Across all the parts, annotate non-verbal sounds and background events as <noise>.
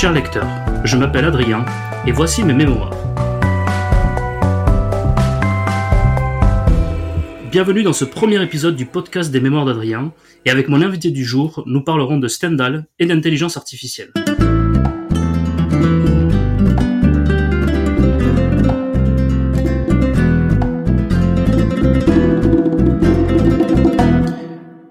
Cher lecteur, je m'appelle Adrien et voici mes mémoires. Bienvenue dans ce premier épisode du podcast des mémoires d'Adrien et avec mon invité du jour, nous parlerons de Stendhal et d'intelligence artificielle.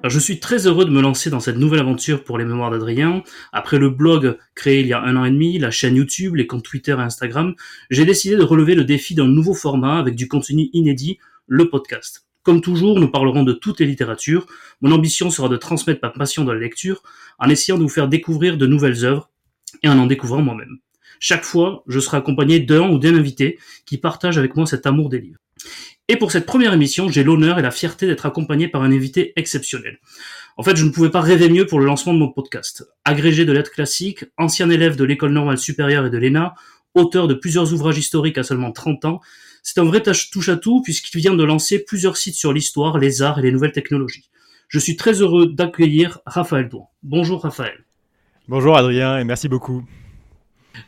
Je suis très heureux de me lancer dans cette nouvelle aventure pour les mémoires d'Adrien. Après le blog créé il y a un an et demi, la chaîne YouTube, les comptes Twitter et Instagram, j'ai décidé de relever le défi d'un nouveau format avec du contenu inédit, le podcast. Comme toujours, nous parlerons de toutes les littératures. Mon ambition sera de transmettre ma passion de la lecture en essayant de vous faire découvrir de nouvelles œuvres et en en découvrant moi-même. Chaque fois, je serai accompagné d'un ou d'un invité qui partage avec moi cet amour des livres. Et pour cette première émission, j'ai l'honneur et la fierté d'être accompagné par un invité exceptionnel. En fait, je ne pouvais pas rêver mieux pour le lancement de mon podcast. Agrégé de lettres classiques, ancien élève de l'école normale supérieure et de l'ENA, auteur de plusieurs ouvrages historiques à seulement 30 ans, c'est un vrai touche-à-tout puisqu'il vient de lancer plusieurs sites sur l'histoire, les arts et les nouvelles technologies. Je suis très heureux d'accueillir Raphaël Douan. Bonjour Raphaël. Bonjour Adrien et merci beaucoup.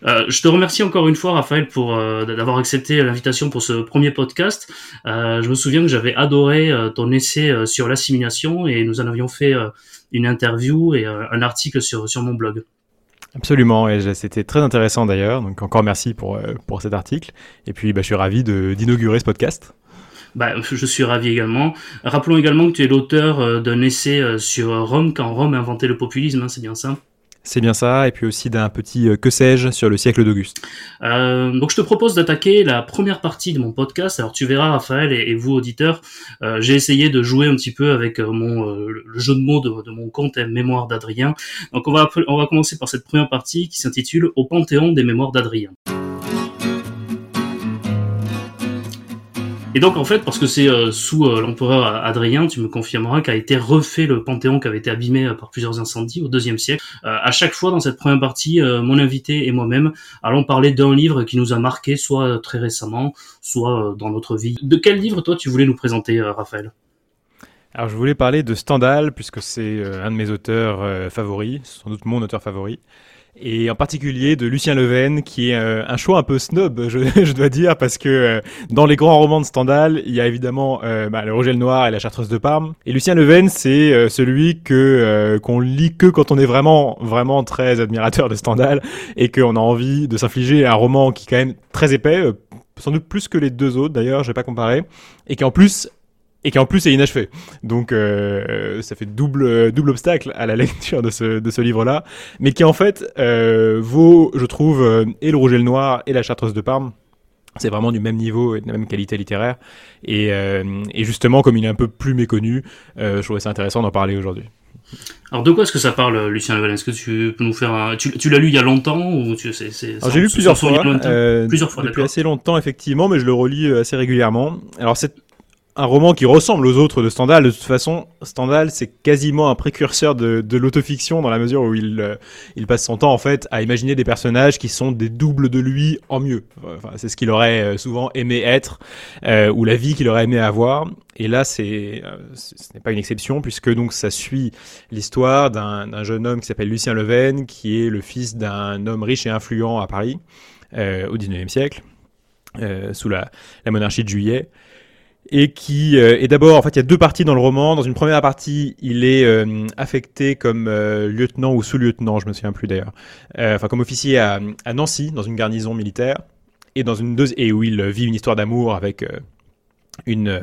Euh, je te remercie encore une fois, Raphaël, pour euh, d'avoir accepté l'invitation pour ce premier podcast. Euh, je me souviens que j'avais adoré ton essai sur l'assimilation et nous en avions fait une interview et un article sur, sur mon blog. Absolument, et c'était très intéressant d'ailleurs. Donc encore merci pour, pour cet article. Et puis bah, je suis ravi d'inaugurer ce podcast. Bah, je suis ravi également. Rappelons également que tu es l'auteur d'un essai sur Rome quand Rome a inventé le populisme, hein, c'est bien ça? C'est bien ça, et puis aussi d'un petit euh, que sais-je sur le siècle d'Auguste. Euh, donc je te propose d'attaquer la première partie de mon podcast. Alors tu verras Raphaël et, vous auditeurs, euh, j'ai essayé de jouer un petit peu avec mon le jeu de mots de, mon compte Mémoire d'Adrien. Donc on va on va commencer par cette première partie qui s'intitule Au Panthéon des mémoires d'Adrien. Et donc en fait, parce que c'est euh, sous euh, l'empereur Adrien, tu me confirmeras, qu'a été refait le Panthéon qui avait été abîmé euh, par plusieurs incendies au deuxième siècle. à chaque fois dans cette première partie, mon invité et moi-même allons parler d'un livre qui nous a marqué, soit très récemment, soit dans notre vie. De quel livre toi tu voulais nous présenter, Raphaël? Alors je voulais parler de Stendhal puisque c'est un de mes auteurs favoris, sans doute mon auteur favori et en particulier de Lucien Leven, qui est euh, un choix un peu snob, <laughs> je, dois dire, parce que euh, dans les grands romans de Stendhal, il y a évidemment euh, bah, le Roger le Noir et la Chartreuse de Parme. Et Lucien Leven, c'est celui que qu'on lit que quand on est vraiment vraiment très admirateur de Stendhal et qu'on a envie de s'infliger un roman qui est quand même très épais, sans doute plus que les deux autres d'ailleurs, je vais pas comparer, et qui en plus et qui en plus est inachevé. Donc euh, ça fait double double obstacle à la <laughs> lecture de ce de ce livre-là, mais qui en fait euh, vaut, je trouve, euh, et le Rouge et le Noir et la Chartreuse de Parme. C'est vraiment du même niveau et de la même qualité littéraire. Et, euh, et justement, comme il est un peu plus méconnu, euh, je trouvais ça intéressant d'en parler aujourd'hui. Alors de quoi est-ce que ça parle, Lucien Leval? Est-ce que tu peux nous faire un... Tu, tu l'as lu il y a longtemps ou tu c'est, J'ai lu plusieurs fois, euh, plusieurs fois, depuis assez longtemps effectivement, mais je le relis assez régulièrement. Alors c'est un roman qui ressemble aux autres de Stendhal. De toute façon, Stendhal, c'est quasiment un précurseur de, de l'autofiction dans la mesure où il, euh, il passe son temps en fait à imaginer des personnages qui sont des doubles de lui en mieux. Enfin, c'est ce qu'il aurait euh, souvent aimé être euh, ou la vie qu'il aurait aimé avoir. Et là, c'est ce n'est pas une exception puisque donc ça suit l'histoire d'un jeune homme qui s'appelle Lucien Leven, qui est le fils d'un homme riche et influent à Paris au 19e siècle, sous la, la monarchie de Juillet et qui euh, est d'abord, en fait, il y a deux parties dans le roman. Dans une première partie, il est euh, affecté comme euh, lieutenant ou sous-lieutenant, je me souviens plus d'ailleurs, enfin comme officier à, à, Nancy, dans une garnison militaire, et dans une deuxième et où il vit une histoire d'amour avec une,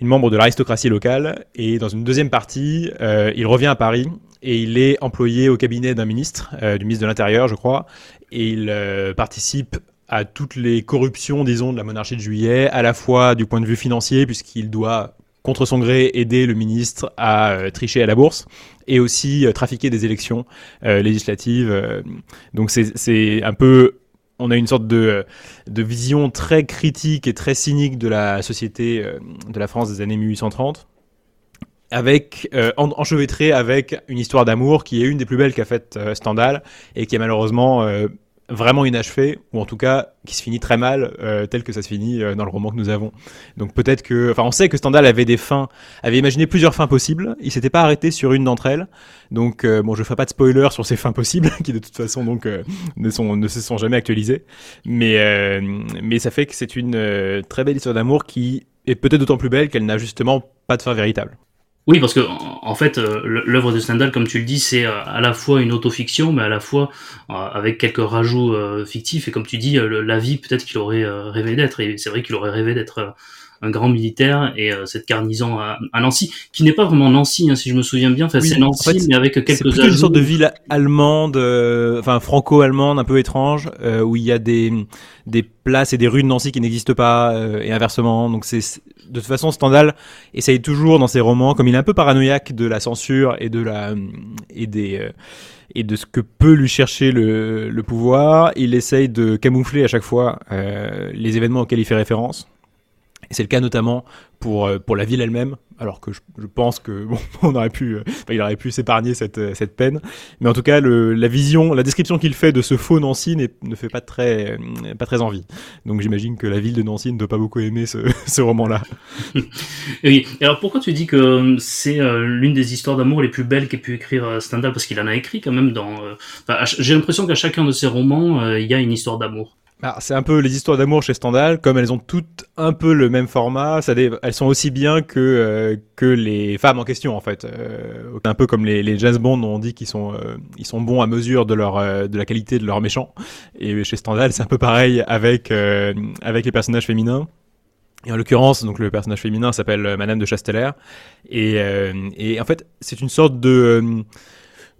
une membre de l'aristocratie locale. Et dans une deuxième partie, il revient à Paris et il est employé au cabinet d'un ministre, du ministre de l'Intérieur, je crois, et il participe à toutes les corruptions, disons, de la monarchie de juillet, à la fois du point de vue financier, puisqu'il doit, contre son gré, aider le ministre à euh, tricher à la bourse, et aussi euh, trafiquer des élections euh, législatives. donc c'est un peu... On a une sorte de, de vision très critique et très cynique de la société de la France des années 1830 avec enchevêtré avec une histoire d'amour qui est une des plus belles qu'a faite Stendhal et qui est malheureusement vraiment inachevé, ou en tout cas qui se finit très mal, euh, tel que ça se finit euh, dans le roman que nous avons. Donc peut-être que, enfin, on sait que Stendhal avait des fins, avait imaginé plusieurs fins possibles. Il s'était pas arrêté sur une d'entre elles. Donc euh, bon, je ferai pas de spoiler sur ces fins possibles, <laughs> qui de toute façon donc ne sont ne se sont jamais actualisées. Mais mais ça fait que c'est une très belle histoire d'amour qui est peut-être d'autant plus belle qu'elle n'a justement pas de fin véritable. Oui, parce que en fait, euh, l'œuvre de Stendhal, comme tu le dis, c'est euh, à la fois une autofiction, mais à la fois euh, avec quelques rajouts fictifs. Et comme tu dis, la vie, peut-être qu'il aurait rêvé d'être. Et c'est vrai qu'il aurait rêvé d'être un grand militaire et cette garnison à, Nancy, qui n'est pas vraiment Nancy, hein, si je me souviens bien. Enfin, c'est Nancy, mais avec quelques. C'est une sorte de ville allemande, enfin franco-allemande, un peu étrange, où il y a des des places et des rues de Nancy qui n'existent pas, et inversement. Donc c'est de toute façon, Stendhal essaye toujours dans ses romans, comme il est un peu paranoïaque de la censure et de la et des euh, et de ce que peut lui chercher le, le pouvoir, il essaye de camoufler à chaque fois euh, les événements auxquels il fait référence. C'est le cas notamment pour, euh, pour la ville elle-même, alors que je, pense que <laughs> bon, on aurait pu, euh, il aurait pu s'épargner cette, euh, cette peine. Mais en tout cas, la vision, la description qu'il fait de ce faux Nancy ne fait pas très, pas très envie. Donc j'imagine que la ville de Nancy ne doit pas beaucoup aimer ce, <laughs> ce roman-là. <laughs> oui. Et alors pourquoi tu dis que c'est l'une des histoires d'amour les plus belles qu'ait pu écrire Stendhal? Parce qu'il en a écrit quand même dans. J'ai l'impression qu'à chacun de ses romans, il y a une histoire d'amour. Ah, c'est un peu les histoires d'amour chez Stendhal, comme elles ont toutes un peu le même format, ça elles sont aussi bien que euh, que les femmes en question en fait. Euh, un peu comme les, les James Bond, on dit qu'ils sont euh, ils sont bons à mesure de leur de la qualité de leurs méchants. Et chez Stendhal, c'est un peu pareil avec avec les personnages féminins. Et en l'occurrence, donc le personnage féminin s'appelle Madame de Chasteller. Et, et en fait, c'est une sorte de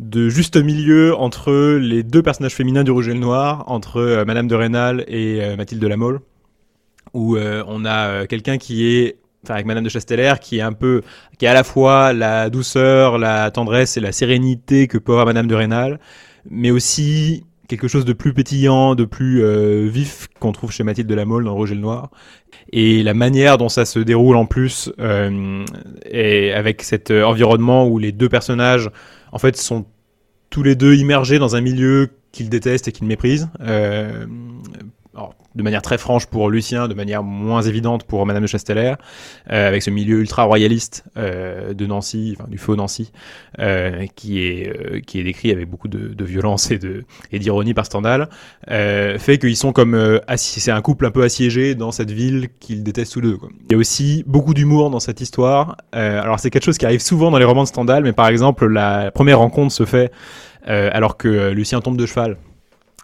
de juste milieu entre les deux personnages féminins du Rouge et le Noir, entre euh, Madame de Rênal et euh, Mathilde de la Mole, où euh, on a quelqu'un qui est enfin avec Madame de Chasteller, qui est un peu, qui est à la fois la douceur, la tendresse et la sérénité que peut avoir Madame de Rênal, mais aussi quelque chose de plus pétillant, de plus vif qu'on trouve chez Mathilde de la Mole dans Rouge et le Noir. Et la manière dont ça se déroule en plus, euh, et avec cet environnement où les deux personnages en fait, sont tous les deux immergés dans un milieu qu'ils détestent et qu'ils méprisent. Euh, de manière très franche pour Lucien, de manière moins évidente pour Madame de Chasteller, euh, avec ce milieu ultra royaliste euh, de Nancy, enfin du faux Nancy, euh, qui est euh, qui est décrit avec beaucoup de, de violence et de et d'ironie par Stendhal, euh, fait qu'ils sont comme euh, c'est un couple un peu assiégé dans cette ville qu'ils détestent tous deux. Quoi. Il y a aussi beaucoup d'humour dans cette histoire. alors c'est quelque chose qui arrive souvent dans les romans de Stendhal, mais par exemple la première rencontre se fait alors que Lucien tombe de cheval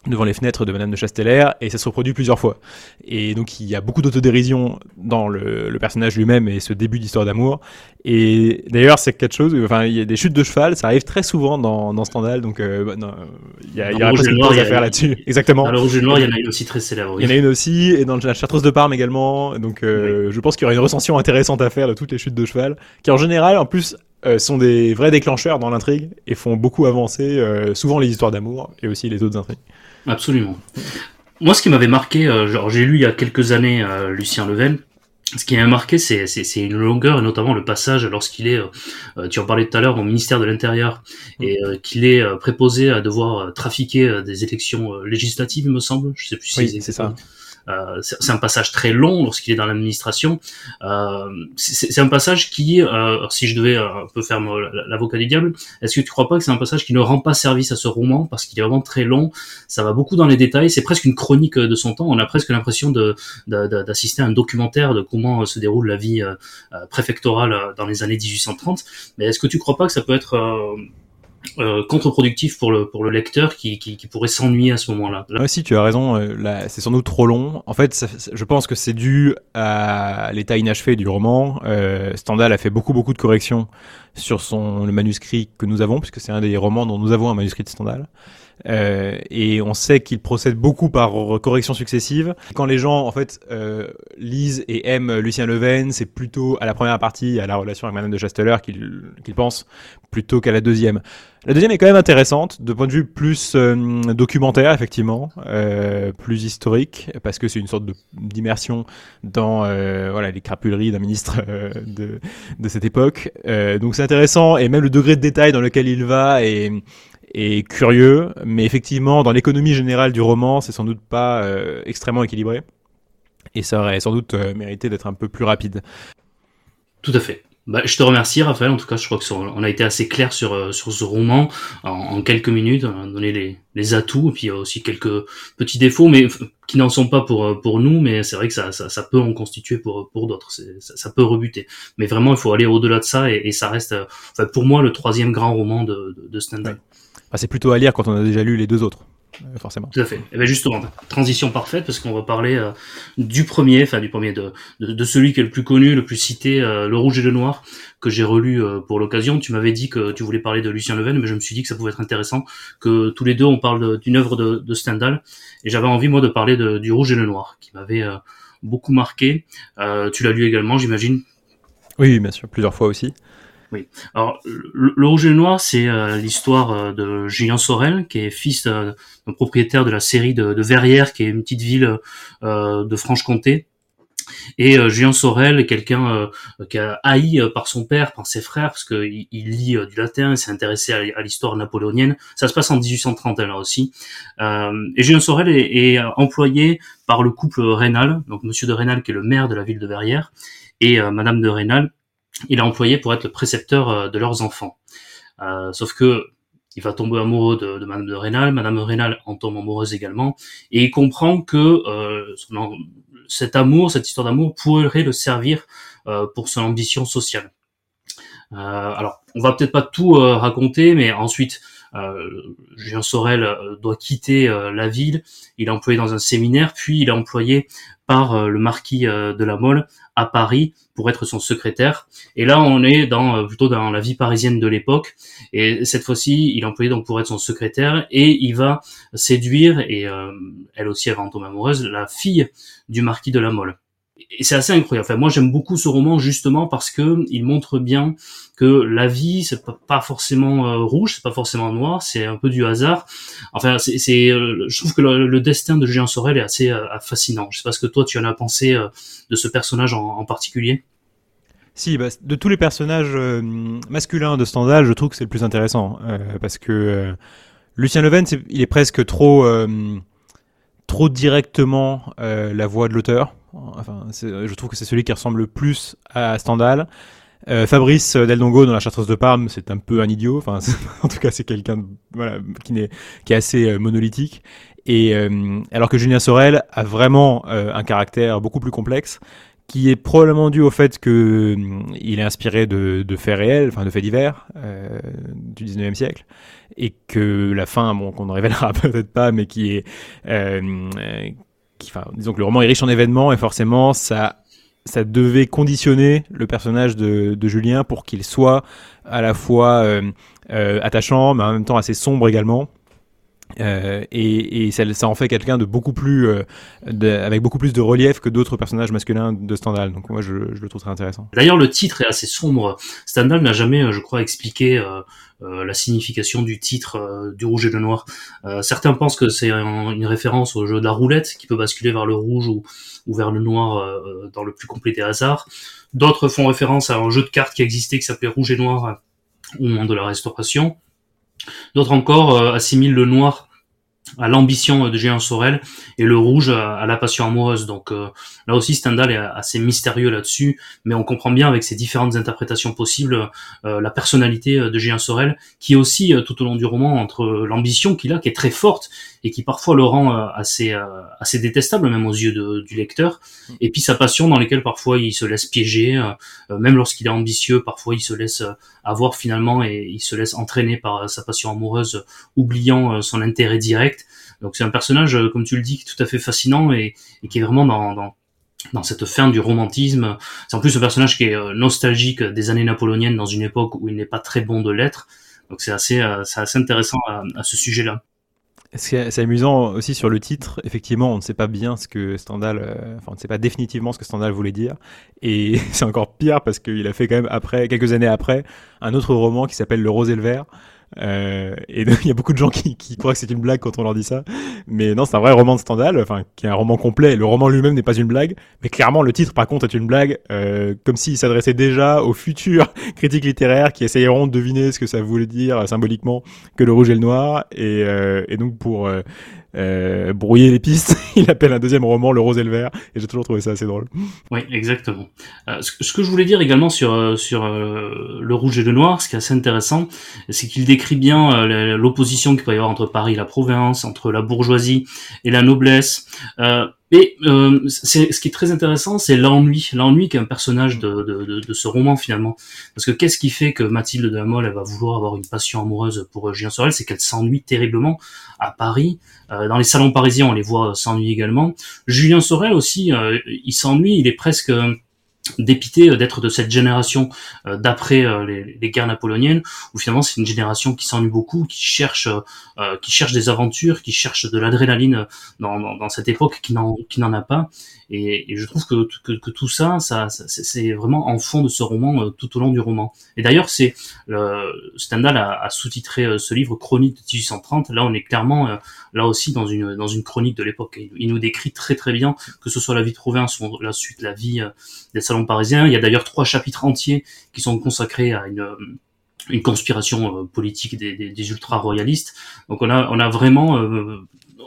devant les fenêtres de Madame de Chasteller et ça se reproduit plusieurs fois. Et donc il y a beaucoup d'autodérision dans le, le, personnage lui-même et ce début d'histoire d'amour. Et d'ailleurs c'est quelque chose, enfin il y a des chutes de cheval, ça arrive très souvent dans, dans Stendhal, donc euh, bah, non, il y a, il y a une à faire là-dessus. <laughs> Exactement. Dans le Rouge et Noir, il y en a une aussi très célèbre. Il y en a une aussi et dans la Chartreuse de Parme également. Donc euh, je pense qu'il y aura une recension intéressante à faire de toutes les chutes de cheval, qui en général en plus euh, sont des vrais déclencheurs dans l'intrigue et font beaucoup avancer euh, souvent les histoires d'amour et aussi les autres intrigues. Absolument. Moi, ce qui m'avait marqué, euh, genre j'ai lu il y a quelques années euh, Lucien Level. Ce qui m'a marqué, c'est, c'est, une longueur, et notamment le passage lorsqu'il est, euh, tu en parlais tout à l'heure, au ministère de l'Intérieur, mm. et qu'il est préposé à devoir trafiquer des élections législatives, il me semble. Je sais plus si c'est ça. Euh, c'est un passage très long lorsqu'il est dans l'administration. Euh, c'est un passage qui, euh, si je devais un peu faire l'avocat du diable, est-ce que tu crois pas que c'est un passage qui ne rend pas service à ce roman parce qu'il est vraiment très long, ça va beaucoup dans les détails, c'est presque une chronique de son temps. On a presque l'impression d'assister à un documentaire de comment se déroule la vie préfectorale dans les années 1830. Mais est-ce que tu crois pas que ça peut être euh, contre-productif pour le pour le lecteur qui, qui, qui pourrait s'ennuyer à ce moment-là. Là. si tu as raison, euh, c'est sans doute trop long. En fait, je pense que c'est dû à l'état inachevé du roman. Euh, Stendhal a fait beaucoup beaucoup de corrections sur son le manuscrit que nous avons, puisque c'est un des romans dont nous avons un manuscrit de Stendhal. Euh, et on sait qu'il procède beaucoup par corrections successives. Quand les gens en fait euh, lisent et aiment Lucien Leven, c'est plutôt à la première partie, à la relation avec Madame de Chasteller qu'ils qu pensent, plutôt qu'à la deuxième. La deuxième est quand même intéressante, de point de vue plus euh, documentaire, effectivement, euh, plus historique, parce que c'est une sorte d'immersion dans euh, voilà les crapuleries d'un ministre de, de cette époque. donc c'est intéressant, et même le degré de détail dans lequel il va est est curieux, mais effectivement, dans l'économie générale du roman, c'est sans doute pas extrêmement équilibré. Et ça aurait sans doute mérité d'être un peu plus rapide. Tout à fait. Bah, je te remercie, Raphaël. En tout cas, je crois que on a été assez clair sur euh, sur ce roman en, quelques minutes. On a donné les, les atouts et puis aussi quelques petits défauts, mais qui n'en sont pas pour euh, pour nous. Mais c'est vrai que ça, ça, ça peut en constituer pour pour d'autres. Ça, ça, peut rebuter. Mais vraiment, il faut aller au-delà de ça et, et ça reste, euh, enfin, pour moi, le troisième grand roman de de, de Stendhal. C'est plutôt à lire quand on a déjà lu les deux autres. Euh, forcément. Tout à fait. Et eh bien justement, transition parfaite parce qu'on va parler euh, du premier, enfin du premier, de, de, celui qui est le plus connu, le plus cité, euh, Le Rouge et le Noir, que j'ai relu pour l'occasion. Tu m'avais dit que tu voulais parler de Lucien Leven, mais je me suis dit que ça pouvait être intéressant que tous les deux on parle d'une œuvre de, de Stendhal. Et j'avais envie moi de parler de, du Rouge et le Noir, qui m'avait beaucoup marqué. tu l'as lu également, j'imagine? Oui, bien sûr, plusieurs fois aussi. Oui. Alors, le, Rouge et le Noir, c'est euh, l'histoire euh, de Julien Sorel, qui est fils euh, d'un propriétaire de la série de, de, Verrières, qui est une petite ville de Franche-Comté. Et Julien Sorel est quelqu'un qui a haï par son père, par ses frères, parce qu'il il lit du latin, il s'est intéressé à, l'histoire napoléonienne. Ça se passe en 1830 là aussi. et Julien Sorel est, est, employé par le couple Rénal, donc Monsieur de Rénal qui est le maire de la ville de Verrières, et Madame de Rénal il est employé pour être le précepteur euh, de leurs enfants. Euh, sauf que il va tomber amoureux de, Madame de Rénal, Madame de Rénal en tombe amoureuse également, et il comprend que euh, cet amour, cette histoire d'amour pourrait le servir pour son ambition sociale. alors, on va peut-être pas tout raconter, mais ensuite, Julien Sorel doit quitter la ville, il est employé dans un séminaire, puis il est employé par le marquis de la Mole à Paris pour être son secrétaire. Et là, on est dans euh, plutôt dans la vie parisienne de l'époque. Et cette fois-ci, il est donc pour être son secrétaire et il va séduire et euh, elle aussi elle va tomber amoureuse la fille du marquis de la Mole et c'est assez incroyable. Enfin, moi, j'aime beaucoup ce roman justement parce que il montre bien que la vie, c'est pas forcément euh, rouge, c'est pas forcément noir, c'est un peu du hasard. Enfin, c'est, euh, je trouve que le, destin de Julien Sorel est assez euh, fascinant. Je sais pas ce que toi tu en as pensé de ce personnage en, particulier. Si, bah, de tous les personnages masculins de Stendhal, je trouve que c'est le plus intéressant parce que Lucien Leven, il est presque trop trop directement la voix de l'auteur. Enfin, je trouve que c'est celui qui ressemble le plus à Stendhal. Euh, Fabrice Del Dongo dans la Chartreuse de Parme, c'est un peu un idiot. Enfin, <laughs> en tout cas, c'est quelqu'un qui, est, assez euh, monolithique. Et euh, alors que Julien Sorel a vraiment un caractère beaucoup plus complexe, qui est probablement dû au fait que il est inspiré de, de faits réels, enfin de faits divers du 19e siècle, et que la fin, bon, qu'on ne révélera <laughs> peut-être pas, mais qui est disons que le roman est riche en événements et forcément ça ça devait conditionner le personnage de, Julien pour qu'il soit à la fois euh, euh, attachant mais en même temps assez sombre également. Euh, et, ça, en fait quelqu'un de beaucoup plus avec beaucoup plus de relief que d'autres personnages masculins de Stendhal donc moi je, je le trouve très intéressant d'ailleurs le titre est assez sombre Stendhal n'a jamais je crois expliqué euh, la signification du titre euh, du rouge et le noir. Euh, certains pensent que c'est une référence au jeu de la roulette qui peut basculer vers le rouge ou, ou vers le noir dans le plus complet des hasards. D'autres font référence à un jeu de cartes qui existait qui s'appelait rouge et noir au moment de la restauration. D'autres encore assimilent le noir à l'ambition de Géant Sorel et le rouge à, la passion amoureuse. Donc euh, là aussi Stendhal est assez mystérieux là-dessus, mais on comprend bien avec ces différentes interprétations possibles euh, la personnalité de Géant Sorel, qui aussi euh, tout au long du roman entre l'ambition qu'il a, qui est très forte et qui parfois le rend assez assez détestable même aux yeux du lecteur, et puis sa passion dans laquelle parfois il se laisse piéger, même lorsqu'il est ambitieux, parfois il se laisse avoir finalement et il se laisse entraîner par sa passion amoureuse, oubliant son intérêt direct donc c'est un personnage, euh, comme tu le dis, tout à fait fascinant et, qui est vraiment dans, dans, cette fin du romantisme. C'est en plus un personnage qui est euh, nostalgique des années napoléoniennes dans une époque où il n'est pas très bon de l'être. Donc c'est assez, euh, assez intéressant à, ce sujet-là. C'est amusant aussi sur le titre. Effectivement, on ne sait pas bien ce que Stendhal, enfin, on ne sait pas définitivement ce que Stendhal voulait dire. Et <laughs> c'est encore pire parce qu'il a fait quand même après, quelques années après, un autre roman qui s'appelle Le Rose et le Vert, Euh, et <laughs> il y a beaucoup de gens qui, qui croient que c'est une blague quand on leur dit ça. Mais non, c'est un vrai roman de Stendhal, enfin, qui est un roman complet. Le roman lui-même n'est pas une blague, mais clairement le titre, par contre, est une blague, euh, comme s'il s'adressait déjà aux futurs <laughs> critiques littéraires qui essayeront de deviner ce que ça voulait dire euh, symboliquement que le rouge et le noir. Et, euh, et donc pour euh, euh, brouiller les pistes, <laughs> il appelle un deuxième roman Le Rose et le Vert, et j'ai toujours trouvé ça assez drôle. Oui, exactement. Euh, ce, que je voulais dire également sur euh, sur euh, Le Rouge et le Noir, ce qui est assez intéressant, c'est qu'il décrit bien l'opposition qu'il peut y avoir entre Paris et la province, entre la bourgeoisie et la noblesse. Et euh, ce qui est très intéressant, c'est l'ennui, l'ennui qu'est un personnage de, de, de, ce roman finalement. Parce que qu'est-ce qui fait que Mathilde de la Mole, elle va vouloir avoir une passion amoureuse pour Julien Sorel, c'est qu'elle s'ennuie terriblement à Paris. Euh, dans les salons parisiens, on les voit s'ennuyer également. Julien Sorel aussi, euh, il s'ennuie, il est presque dépité euh, d'être de cette génération euh, d'après euh, les, guerres napoléoniennes où finalement c'est une génération qui s'ennuie beaucoup qui cherche qui cherche des aventures qui cherche de l'adrénaline dans, dans, cette époque qui n'en qui n'en a pas et, et, je trouve que, que, que tout ça, ça, c'est vraiment en fond de ce roman tout au long du roman et d'ailleurs c'est Stendhal a, a sous-titré ce livre Chronique de 1830 là on est clairement là aussi dans une dans une chronique de l'époque il, nous décrit très très bien que ce soit la vie de province ou la suite la vie des salons parisien. Il y a d'ailleurs trois chapitres entiers qui sont consacrés à une, une conspiration euh, politique des, des, ultra-royalistes. Donc on a, on a vraiment, euh,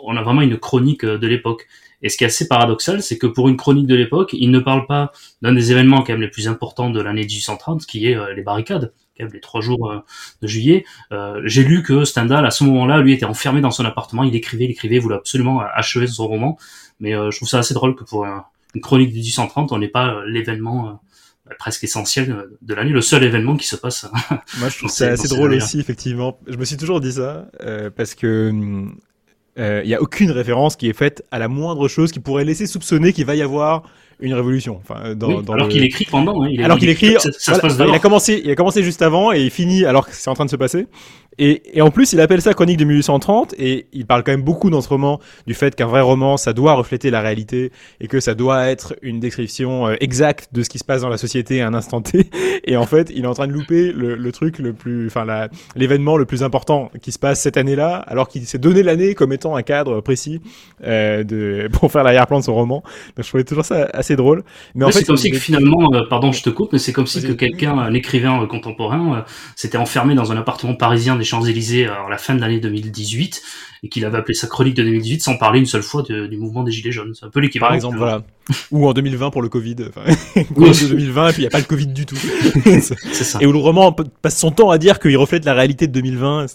on a vraiment une chronique euh, de l'époque. Et ce qui est assez paradoxal, c'est que pour une chronique de l'époque, il ne parle pas d'un des événements quand même les plus importants de l'année 1830, qui est les barricades, quand même les trois jours de juillet. J'ai lu que Stendhal, à ce moment-là, lui était enfermé dans son appartement, il écrivait, il écrivait, il voulait absolument achever son roman. Mais je trouve ça assez drôle que pour un, une chronique du 1830, on n'est pas euh, l'événement euh, presque essentiel euh, de l'année, le seul événement qui se passe. Moi, je trouve <laughs> ça assez drôle aussi, effectivement. Je me suis toujours dit ça, parce que il n'y a aucune référence qui est faite à la moindre chose qui pourrait laisser soupçonner qu'il va y avoir une révolution. Enfin, dans, alors qu'il écrit pendant. Hein, il alors qu'il écrit, ça, se passe il a commencé, il a commencé juste avant et il finit alors que c'est en train de se passer. Et, et, en plus, il appelle ça Chronique de 1830 et il parle quand même beaucoup dans ce roman du fait qu'un vrai roman, ça doit refléter la réalité et que ça doit être une description euh, exacte de ce qui se passe dans la société à un instant T. <laughs> Et en fait, il est en train de louper le, le truc le plus, enfin, l'événement le plus important qui se passe cette année-là, alors qu'il s'est donné l'année comme étant un cadre précis euh, de, <laughs> pour faire l'arrière-plan de son roman. Donc, je trouvais toujours ça assez drôle. Mais en fait, c'est comme si que finalement, euh, pardon, je te coupe, mais c'est comme si que quelqu'un, un écrivain contemporain, s'était enfermé dans un appartement parisien Champs-Élysées à la fin de l'année 2018 et qu'il avait appelé sa chronique de 2018 sans parler une seule fois du mouvement des Gilets jaunes. C'est un peu l'équivalent. Par exemple, voilà. Ou en 2020 pour le Covid. Enfin, <laughs> oui. 2020 et puis il n'y a pas le Covid du tout. <laughs> c'est ça. Et où le roman passe son temps à dire qu'il reflète la réalité de 2020.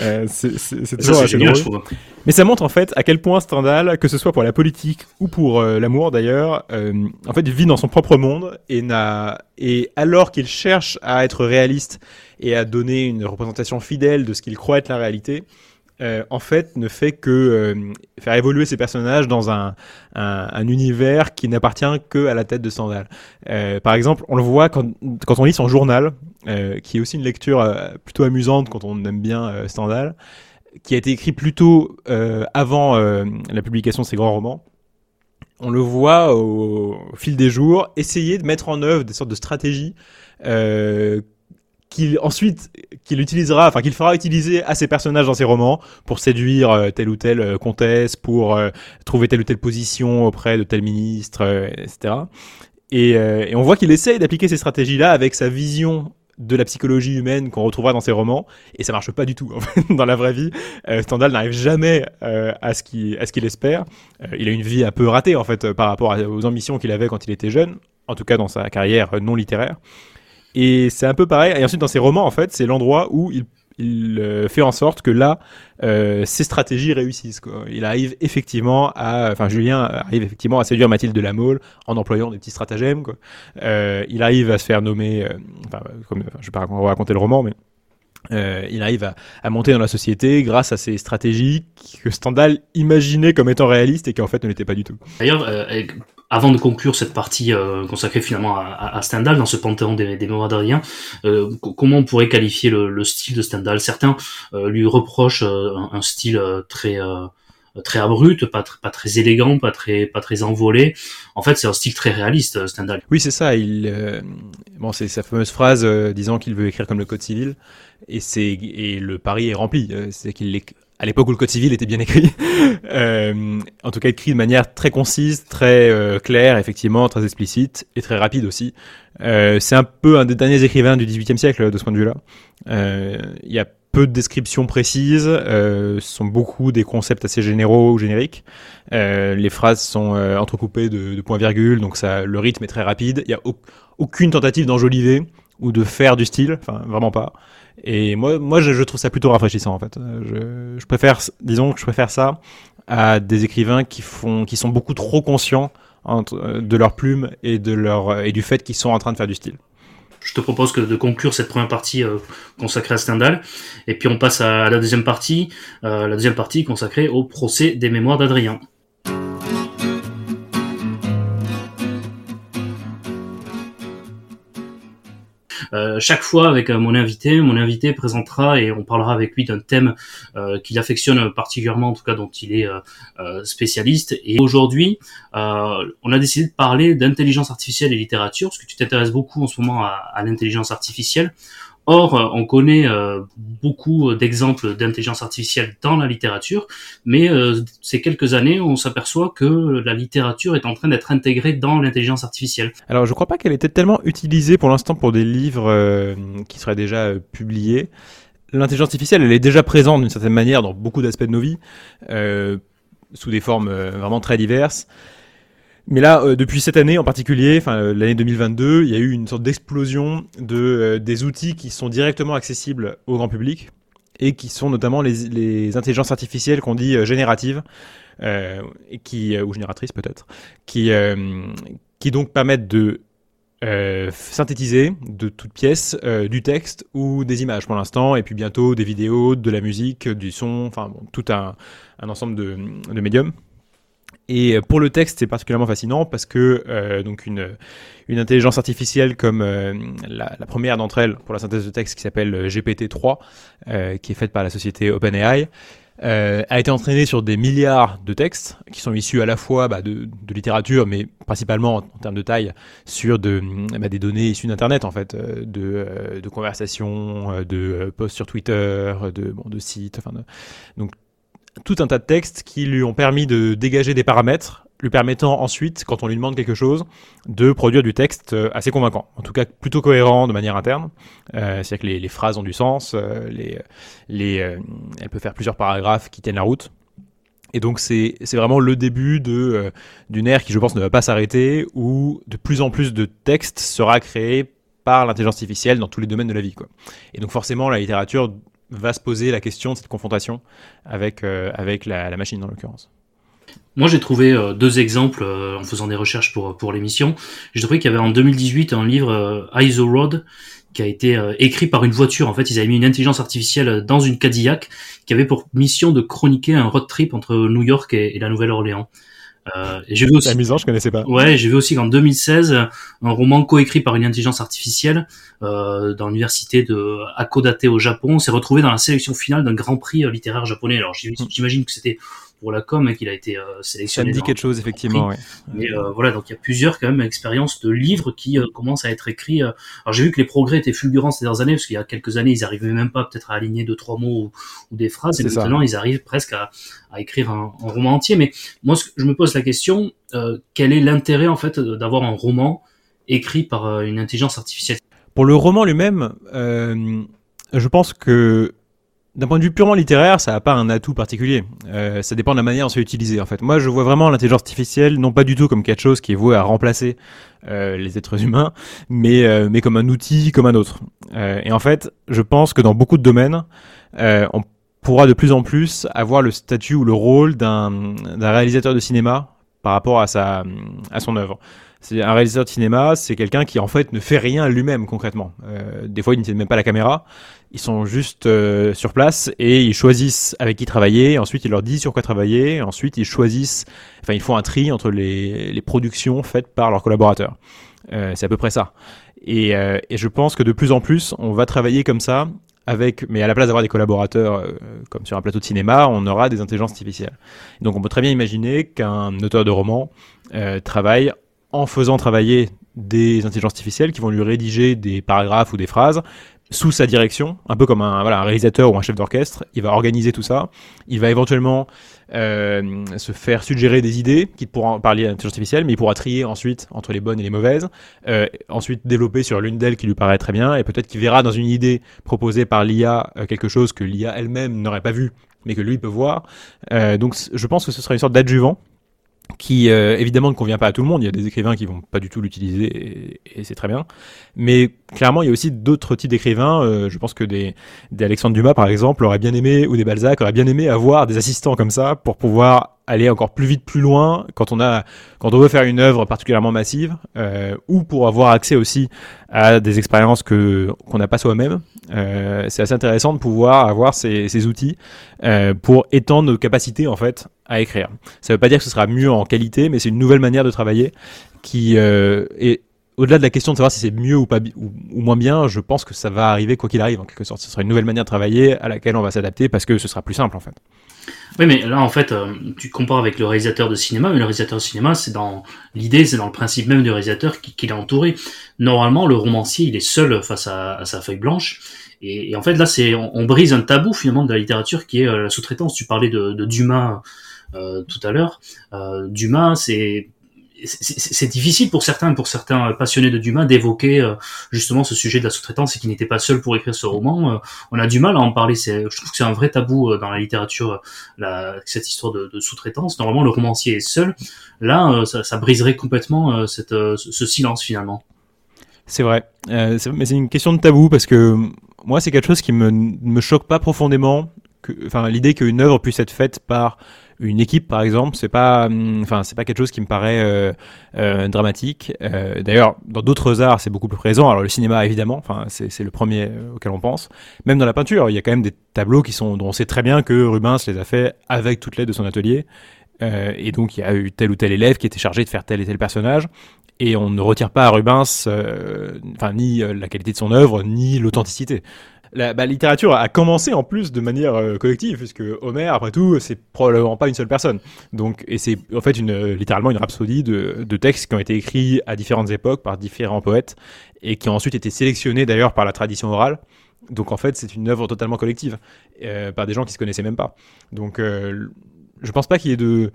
Euh, c'est toujours assez drôle. Mais ça montre en fait à quel point Stendhal, que ce soit pour la politique ou pour euh, l'amour d'ailleurs, euh, en fait, vit dans son propre monde et n'a et alors qu'il cherche à être réaliste et à donner une représentation fidèle de ce qu'il croit être la réalité, euh, en fait, ne fait que euh, faire évoluer ses personnages dans un, un, univers qui n'appartient que à la tête de. Euh, par exemple, on le voit quand, quand on lit son journal, qui est aussi une lecture plutôt amusante quand on aime bien Stendhal, qui a été écrit plutôt avant la publication de ses grands romans on le voit au, fil des jours essayer de mettre en œuvre des sortes de stratégies euh, qu'il ensuite qu'il utilisera, enfin qu'il fera utiliser à ses personnages dans ses romans pour séduire euh, telle ou telle euh, comtesse, pour euh, trouver telle ou telle position auprès de tel ministre, etc. Et, et, on voit qu'il essaye d'appliquer ces stratégies-là avec sa vision de la psychologie humaine qu'on retrouvera dans ses romans, et ça marche pas du tout. <laughs> En fait. Dans la vraie vie, Stendhal n'arrive jamais à ce qu'il à ce qu'il espère. il a une vie un peu ratée en fait par rapport aux ambitions qu'il avait quand il était jeune, en tout cas dans sa carrière non littéraire. Et c'est un peu pareil. Et ensuite, dans ses romans, en fait, c'est l'endroit où il, il euh, fait en sorte que là, euh, ses stratégies réussissent. Quoi. Il arrive effectivement à, enfin, Julien arrive effectivement à séduire Mathilde de la Mole en employant des petits stratagèmes. Quoi. Euh, il arrive à se faire nommer, enfin, comme, je vais pas raconter le roman, mais il arrive à, monter dans la société grâce à ces stratégies que Stendhal imaginait comme étant réalistes et qui en fait ne l'étaient pas du tout. D'ailleurs, avant de conclure cette partie euh, consacrée finalement à, à, Stendhal dans ce panthéon des, des mémoires d'Adrien, euh, comment on pourrait qualifier le, le, style de Stendhal? Certains euh, lui reprochent un, un, style très très abrupt, pas, pas très élégant, pas très, pas très envolé. En fait, c'est un style très réaliste, Stendhal. Oui, c'est ça. Il, bon, c'est sa fameuse phrase disant qu'il veut écrire comme le code civil, et c'est et le pari est rempli. c'est qu'il à l'époque où le code civil était bien écrit, <laughs> euh, en tout cas écrit de manière très concise, très euh, claire, effectivement, très explicite et très rapide aussi. Euh, c'est un peu un des derniers écrivains du XVIIIe siècle de ce point de vue-là. Il y a peu de descriptions précises, ce sont beaucoup des concepts assez généraux ou génériques. les phrases sont entrecoupées de, de points-virgules, donc ça, le rythme est très rapide. Il n'y a aucune tentative d'enjoliver ou de faire du style, enfin vraiment pas. Et moi, moi je, trouve ça plutôt rafraîchissant en fait. Je, je, préfère, disons que je préfère ça à des écrivains qui, font, qui sont beaucoup trop conscients entre, de leur plume et, de leur, et du fait qu'ils sont en train de faire du style. Je te propose que de conclure cette première partie euh, consacrée à Stendhal, et puis on passe à la deuxième partie, euh, la deuxième partie consacrée au procès des mémoires d'Adrien. Euh, chaque fois avec euh, mon invité, mon invité présentera et on parlera avec lui d'un thème euh, qu'il affectionne particulièrement, en tout cas dont il est spécialiste. Et aujourd'hui, on a décidé de parler d'intelligence artificielle et littérature, parce que tu t'intéresses beaucoup en ce moment à, à l'intelligence artificielle. Or, euh, on connaît euh, beaucoup d'exemples d'intelligence artificielle dans la littérature, mais euh, ces quelques années, on s'aperçoit que la littérature est en train d'être intégrée dans l'intelligence artificielle. Alors, je ne crois pas qu'elle était tellement utilisée pour l'instant pour des livres qui seraient déjà publiés. L'intelligence artificielle, elle est déjà présente d'une certaine manière dans beaucoup d'aspects de nos vies, sous des formes vraiment très diverses. Mais là, euh, depuis cette année en particulier, enfin euh, l'année 2022, il y a eu une sorte d'explosion de euh, des outils qui sont directement accessibles au grand public et qui sont notamment les, les intelligences artificielles qu'on dit génératives et qui ou génératrices peut-être, qui qui donc permettent de synthétiser de toutes pièces du texte ou des images pour l'instant, et puis bientôt des vidéos, de la musique, du son, enfin bon, tout un, un ensemble de, de médiums. Et euh, pour le texte, c'est particulièrement fascinant parce que euh, donc une, une intelligence artificielle comme euh, la, la, première d'entre elles pour la synthèse de texte qui s'appelle euh, GPT-3, qui est faite par la société OpenAI, a été entraînée sur des milliards de textes qui sont issus à la fois bah, de, de, littérature, mais principalement en, termes de taille sur de, bah, des données issues d'Internet en fait, de, de conversations, de posts sur Twitter, de, bon, de sites, enfin, donc tout un tas de textes qui lui ont permis de dégager des paramètres, lui permettant ensuite, quand on lui demande quelque chose, de produire du texte euh, assez convaincant, en tout cas plutôt cohérent de manière interne. Euh, C'est-à-dire que les, phrases ont du sens, euh, elle peut faire plusieurs paragraphes qui tiennent la route. Et donc c'est vraiment le début d'une ère qui, je pense, ne va pas s'arrêter, où de plus en plus de textes sera créé par l'intelligence artificielle dans tous les domaines de la vie. Quoi. Et donc forcément, la littérature va se poser la question de cette confrontation avec, euh, avec la, machine, en l'occurrence. Moi, j'ai trouvé euh, deux exemples euh, en faisant des recherches pour, pour l'émission. J'ai trouvé qu'il y avait en 2018 un livre ISO Road qui a été écrit par une voiture. En fait, ils avaient mis une intelligence artificielle dans une Cadillac qui avait pour mission de chroniquer un road trip entre New York et la Nouvelle-Orléans. Euh, j'ai vu aussi. amusant, je connaissais pas. Ouais, j'ai vu aussi qu'en 2016, un roman coécrit par une intelligence artificielle euh, dans l'université de Hakodate au Japon s'est retrouvé dans la sélection finale d'un Grand Prix euh, littéraire japonais. Alors hmm. j'imagine que c'était pour la com hein, qu'il a été euh, sélectionné. Ça me dit quelque chose effectivement. Mais euh, voilà, donc il y a plusieurs quand même expériences de livres qui euh, commencent à être écrits. alors j'ai vu que les progrès étaient fulgurants ces dernières années parce qu'il y a quelques années ils arrivaient même pas peut-être à aligner deux trois mots ou, des phrases et maintenant ils arrivent presque à, à écrire un, un, roman entier. Mais moi je me pose la question quel est l'intérêt en fait d'avoir un roman écrit par une intelligence artificielle? Pour le roman lui-même, je pense que d'un point de vue purement littéraire, ça n'a pas un atout particulier. Euh, ça dépend de la manière dont c'est utilisé en fait. Moi, je vois vraiment l'intelligence artificielle non pas du tout comme quelque chose qui est voué à remplacer euh, les êtres humains, mais euh, mais comme un outil comme un autre. Euh, et en fait, je pense que dans beaucoup de domaines, euh, on pourra de plus en plus avoir le statut ou le rôle d'un réalisateur de cinéma par rapport à sa à son œuvre. C'est un réalisateur de cinéma, c'est quelqu'un qui en fait ne fait rien lui-même concrètement. Euh, des fois, il ne tient même pas la caméra. Ils sont juste euh, sur place et ils choisissent avec qui travailler. Ensuite, ils leur disent sur quoi travailler. Ensuite, ils choisissent, enfin, ils font un tri entre les, les productions faites par leurs collaborateurs. Euh, c'est à peu près ça. Et, euh, et, je pense que de plus en plus, on va travailler comme ça avec, mais à la place d'avoir des collaborateurs comme sur un plateau de cinéma, on aura des intelligences artificielles. Donc on peut très bien imaginer qu'un auteur de roman travaille en faisant travailler des intelligences artificielles qui vont lui rédiger des paragraphes ou des phrases sous sa direction, un peu comme un, voilà, un réalisateur ou un chef d'orchestre. Il va organiser tout ça. Il va éventuellement euh, se faire suggérer des idées qui pourront parler à l'intelligence artificielle, mais il pourra trier ensuite entre les bonnes et les mauvaises. Euh, ensuite développer sur l'une d'elles qui lui paraît très bien, et peut-être qu'il verra dans une idée proposée par l'IA euh, quelque chose que l'IA elle-même n'aurait pas vu, mais que lui peut voir. Euh, donc je pense que ce sera une sorte d'adjuvant qui euh, évidemment ne convient pas à tout le monde. Il y a des écrivains qui vont pas du tout l'utiliser et, c'est très bien. Mais clairement, il y a aussi d'autres types d'écrivains. Euh, je pense que des, des, Alexandre Dumas, par exemple, auraient bien aimé, ou des Balzac, auraient bien aimé avoir des assistants comme ça pour pouvoir aller encore plus vite, plus loin quand on a, quand on veut faire une œuvre particulièrement massive, euh, ou pour avoir accès aussi à des expériences que qu'on n'a pas soi-même. Euh, c'est assez intéressant de pouvoir avoir ces, ces outils euh, pour étendre nos capacités en fait à écrire. Ça ne veut pas dire que ce sera mieux en qualité, mais c'est une nouvelle manière de travailler qui euh, est au-delà de la question de savoir si c'est mieux ou pas ou, moins bien, je pense que ça va arriver quoi qu'il arrive en quelque sorte. Ce sera une nouvelle manière de travailler à laquelle on va s'adapter parce que ce sera plus simple en fait. Oui, mais là, en fait, euh, tu compares avec le réalisateur de cinéma, mais le réalisateur de cinéma, c'est dans l'idée, c'est dans le principe même du réalisateur qui, qui est entouré. Normalement, le romancier, il est seul face à, sa feuille blanche. Et, en fait, là, c'est on, brise un tabou finalement de la littérature qui est euh, la sous-traitance. Tu parlais de, de Dumas euh, tout à l'heure. Dumas, c'est c'est difficile pour certains, pour certains passionnés de Dumas, d'évoquer euh, justement ce sujet de la sous-traitance et qui n'était pas seul pour écrire ce roman. Euh, on a du mal à en parler. Je trouve que c'est un vrai tabou euh, dans la littérature, cette histoire de, sous-traitance. Normalement, le romancier est seul. Là, ça, briserait complètement ce silence finalement. C'est vrai, mais c'est une question de tabou parce que moi, c'est quelque chose qui me, me choque pas profondément. Enfin, l'idée qu'une œuvre puisse être faite par une équipe par exemple c'est pas hum, enfin c'est pas quelque chose qui me paraît euh, euh, dramatique. Euh, d'ailleurs dans d'autres arts c'est beaucoup plus présent. Alors le cinéma évidemment enfin c'est le premier auquel on pense. Même dans la peinture il y a quand même des tableaux qui sont dont on sait très bien que Rubens les a fait avec toute l'aide de son atelier. Et donc il y a eu tel ou tel élève qui était chargé de faire tel et tel personnage. Et on ne retire pas à Rubens enfin ni la qualité de son œuvre ni l'authenticité la bah, littérature a commencé en plus de manière euh, collective, puisque Homer, après tout, c'est probablement pas une seule personne. Donc, et c'est en fait une, euh, littéralement une rhapsodie de, textes qui ont été écrits à différentes époques par différents poètes et qui ont ensuite été sélectionnés d'ailleurs par la tradition orale. Donc en fait, c'est une œuvre totalement collective euh, par des gens qui se connaissaient même pas. Donc, je pense pas qu'il y ait de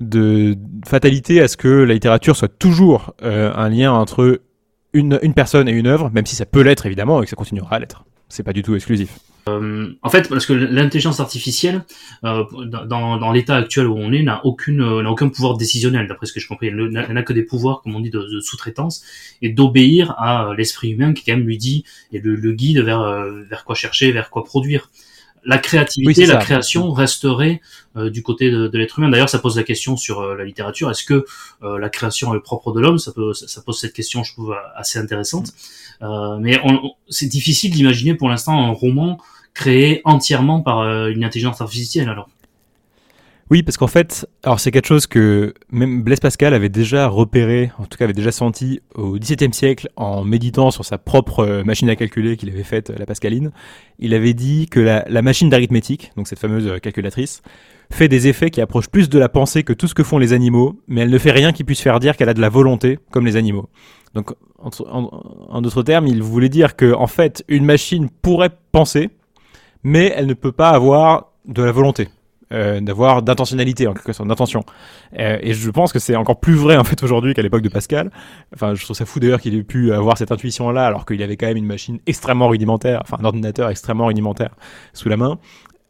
de fatalité à ce que la littérature soit toujours un lien entre une, une personne et une œuvre, même si ça peut l'être évidemment et que ça continuera à l'être c'est pas du tout exclusif. Euh, en fait, parce que l'intelligence artificielle, euh, dans, dans l'état actuel où on est, n'a aucune, euh, n'a aucun pouvoir décisionnel, d'après ce que je comprends. Elle n'a que des pouvoirs, comme on dit, de, de sous-traitance et d'obéir à l'esprit humain qui quand même lui dit et le, le guide vers vers quoi chercher, vers quoi produire la créativité, la création resterait euh, du côté de, de l'être humain. D'ailleurs, ça pose la question sur la littérature. Est-ce que la création est propre de l'homme? Ça, peut, ça, pose cette question, je trouve, assez intéressante. Mais c'est difficile d'imaginer pour l'instant un roman créé entièrement par une intelligence artificielle. Alors. Oui, parce qu'en fait, alors c'est quelque chose que même Blaise Pascal avait déjà repéré, en tout cas avait déjà senti au XVIIe siècle en méditant sur sa propre euh, machine à calculer qu'il avait faite, la Pascaline. Il avait dit que la, la machine d'arithmétique, donc cette fameuse euh, calculatrice, fait des effets qui approchent plus de la pensée que tout ce que font les animaux, mais elle ne fait rien qui puisse faire dire qu'elle a de la volonté, comme les animaux. Donc, en, d'autres termes, il voulait dire que, en fait, une machine pourrait penser, mais elle ne peut pas avoir de la volonté. Euh, d'avoir d'intentionnalité en quelque sorte, d'intention. Euh, et je pense que c'est encore plus vrai en fait aujourd'hui qu'à l'époque de Pascal. Enfin, je trouve ça fou d'ailleurs qu'il ait pu avoir cette intuition-là alors qu'il avait quand même une machine extrêmement rudimentaire, enfin un ordinateur extrêmement rudimentaire sous la main.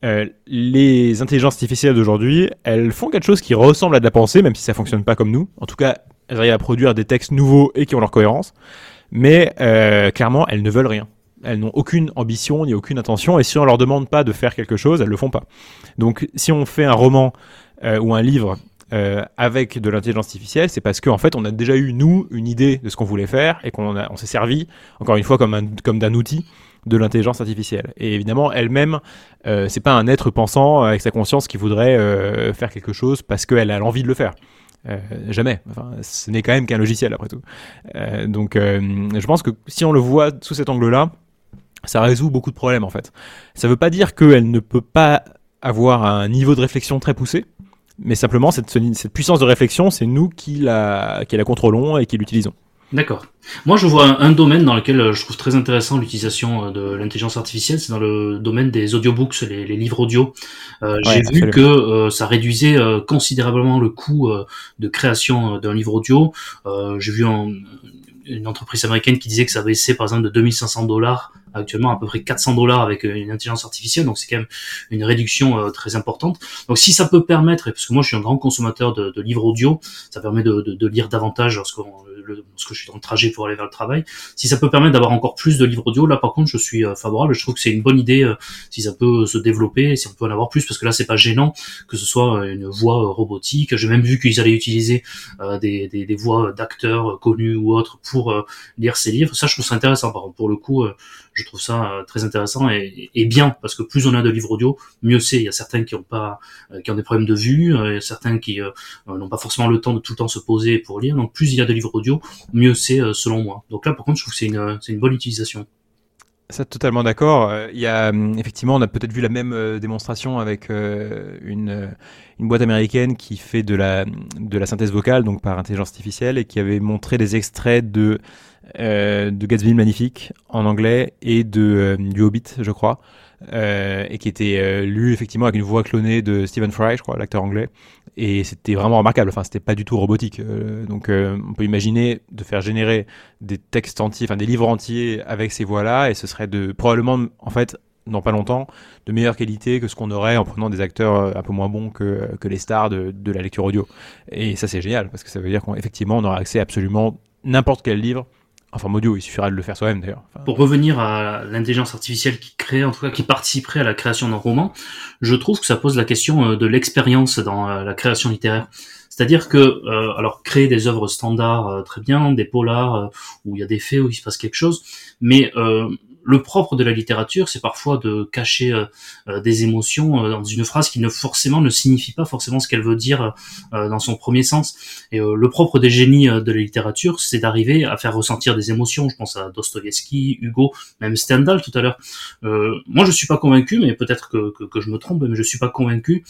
Euh, les intelligences artificielles d'aujourd'hui, elles font quelque chose qui ressemble à de la pensée, même si ça fonctionne pas comme nous. En tout cas, elles arrivent à produire des textes nouveaux et qui ont leur cohérence. Mais euh, clairement, elles ne veulent rien. Elles n'ont aucune ambition ni aucune intention, et si on leur demande pas de faire quelque chose, elles le font pas. Donc, si on fait un roman euh, ou un livre euh, avec de l'intelligence artificielle, c'est parce qu'en fait, on a déjà eu nous une idée de ce qu'on voulait faire et qu'on on s'est servi, encore une fois, comme un, comme d'un outil de l'intelligence artificielle. Et évidemment, elle-même, euh, c'est pas un être pensant avec sa conscience qui voudrait faire quelque chose parce qu'elle a l'envie de le faire. Euh, jamais. Ce n'est quand même qu'un logiciel après tout. Euh, donc, euh, je pense que si on le voit sous cet angle-là, ça résout beaucoup de problèmes en fait. Ça veut pas dire qu'elle ne peut pas avoir un niveau de réflexion très poussé, mais simplement cette, cette puissance de réflexion, c'est nous qui la, qui la contrôlons et qui l'utilisons. D'accord. Moi, je vois un, domaine dans lequel euh, je trouve très intéressant l'utilisation euh, de l'intelligence artificielle, c'est dans le domaine des audiobooks, les, les livres audio. Euh, J'ai vu que ça réduisait considérablement le coût de création d'un livre audio. J'ai vu une entreprise américaine qui disait que ça baissait par exemple de 2500 dollars actuellement à peu près 400 dollars avec une intelligence artificielle, donc c'est quand même une réduction très importante. Donc si ça peut permettre, et parce que moi je suis un grand consommateur de, de livres audio, ça permet de, de, de lire davantage lorsqu'on le, parce que je suis dans le trajet pour aller vers le travail. Si ça peut permettre d'avoir encore plus de livres audio, là par contre je suis euh, favorable. Je trouve que c'est une bonne idée euh, si ça peut se développer, si on peut en avoir plus, parce que là c'est pas gênant que ce soit euh, une voix robotique. J'ai même vu qu'ils allaient utiliser des, des, des, voix d'acteurs connus ou autres pour lire ces livres. Ça je trouve ça intéressant. Par contre, pour le coup, je trouve ça très intéressant et, bien parce que plus on a de livres audio, mieux c'est. Il y a certains qui ont pas, qui ont des problèmes de vue, il y a certains qui n'ont pas forcément le temps de tout le temps se poser pour lire. Donc plus il y a de livres audio, mieux c'est euh, selon moi. Donc là, par contre, je trouve que c'est une, une bonne utilisation. Ça, totalement d'accord. Euh, il y a hum, effectivement, on a peut-être vu la même euh, démonstration avec une, une boîte américaine qui fait de la de la synthèse vocale, donc par intelligence artificielle, et qui avait montré des extraits de de Gatsby magnifique en anglais et de du Hobbit, je crois. Euh, et qui était euh, lu effectivement avec une voix clonée de Stephen Fry, je crois, l'acteur anglais. Et c'était vraiment remarquable. Enfin, c'était pas du tout robotique. Euh, donc, on peut imaginer de faire générer des textes entiers, enfin des livres entiers avec ces voix-là, et ce serait de probablement, en fait, dans pas longtemps, de meilleure qualité que ce qu'on aurait en prenant des acteurs un peu moins bons que, que les stars de, de la lecture audio. Et ça, c'est génial parce que ça veut dire qu'effectivement, on aura accès à absolument n'importe quel livre en forme audio, il suffira de le faire soi-même d'ailleurs. Pour revenir à l'intelligence artificielle qui crée, en tout cas qui participerait à la création d'un roman, je trouve que ça pose la question euh, de l'expérience dans euh, la création littéraire. C'est-à-dire que, euh, alors, créer des œuvres standards, très bien, des polars où il y a des faits, où il se passe quelque chose, mais le propre de la littérature, c'est parfois de cacher euh, euh, des émotions euh, dans une phrase qui ne forcément ne signifie pas forcément ce qu'elle veut dire dans son premier sens. Et le propre des génies de la littérature, c'est d'arriver à faire ressentir des émotions. Je pense à Dostoïevski, Hugo, même Stendhal tout à l'heure. moi, je suis pas convaincu, mais peut-être que, que, je me trompe, mais je suis pas convaincu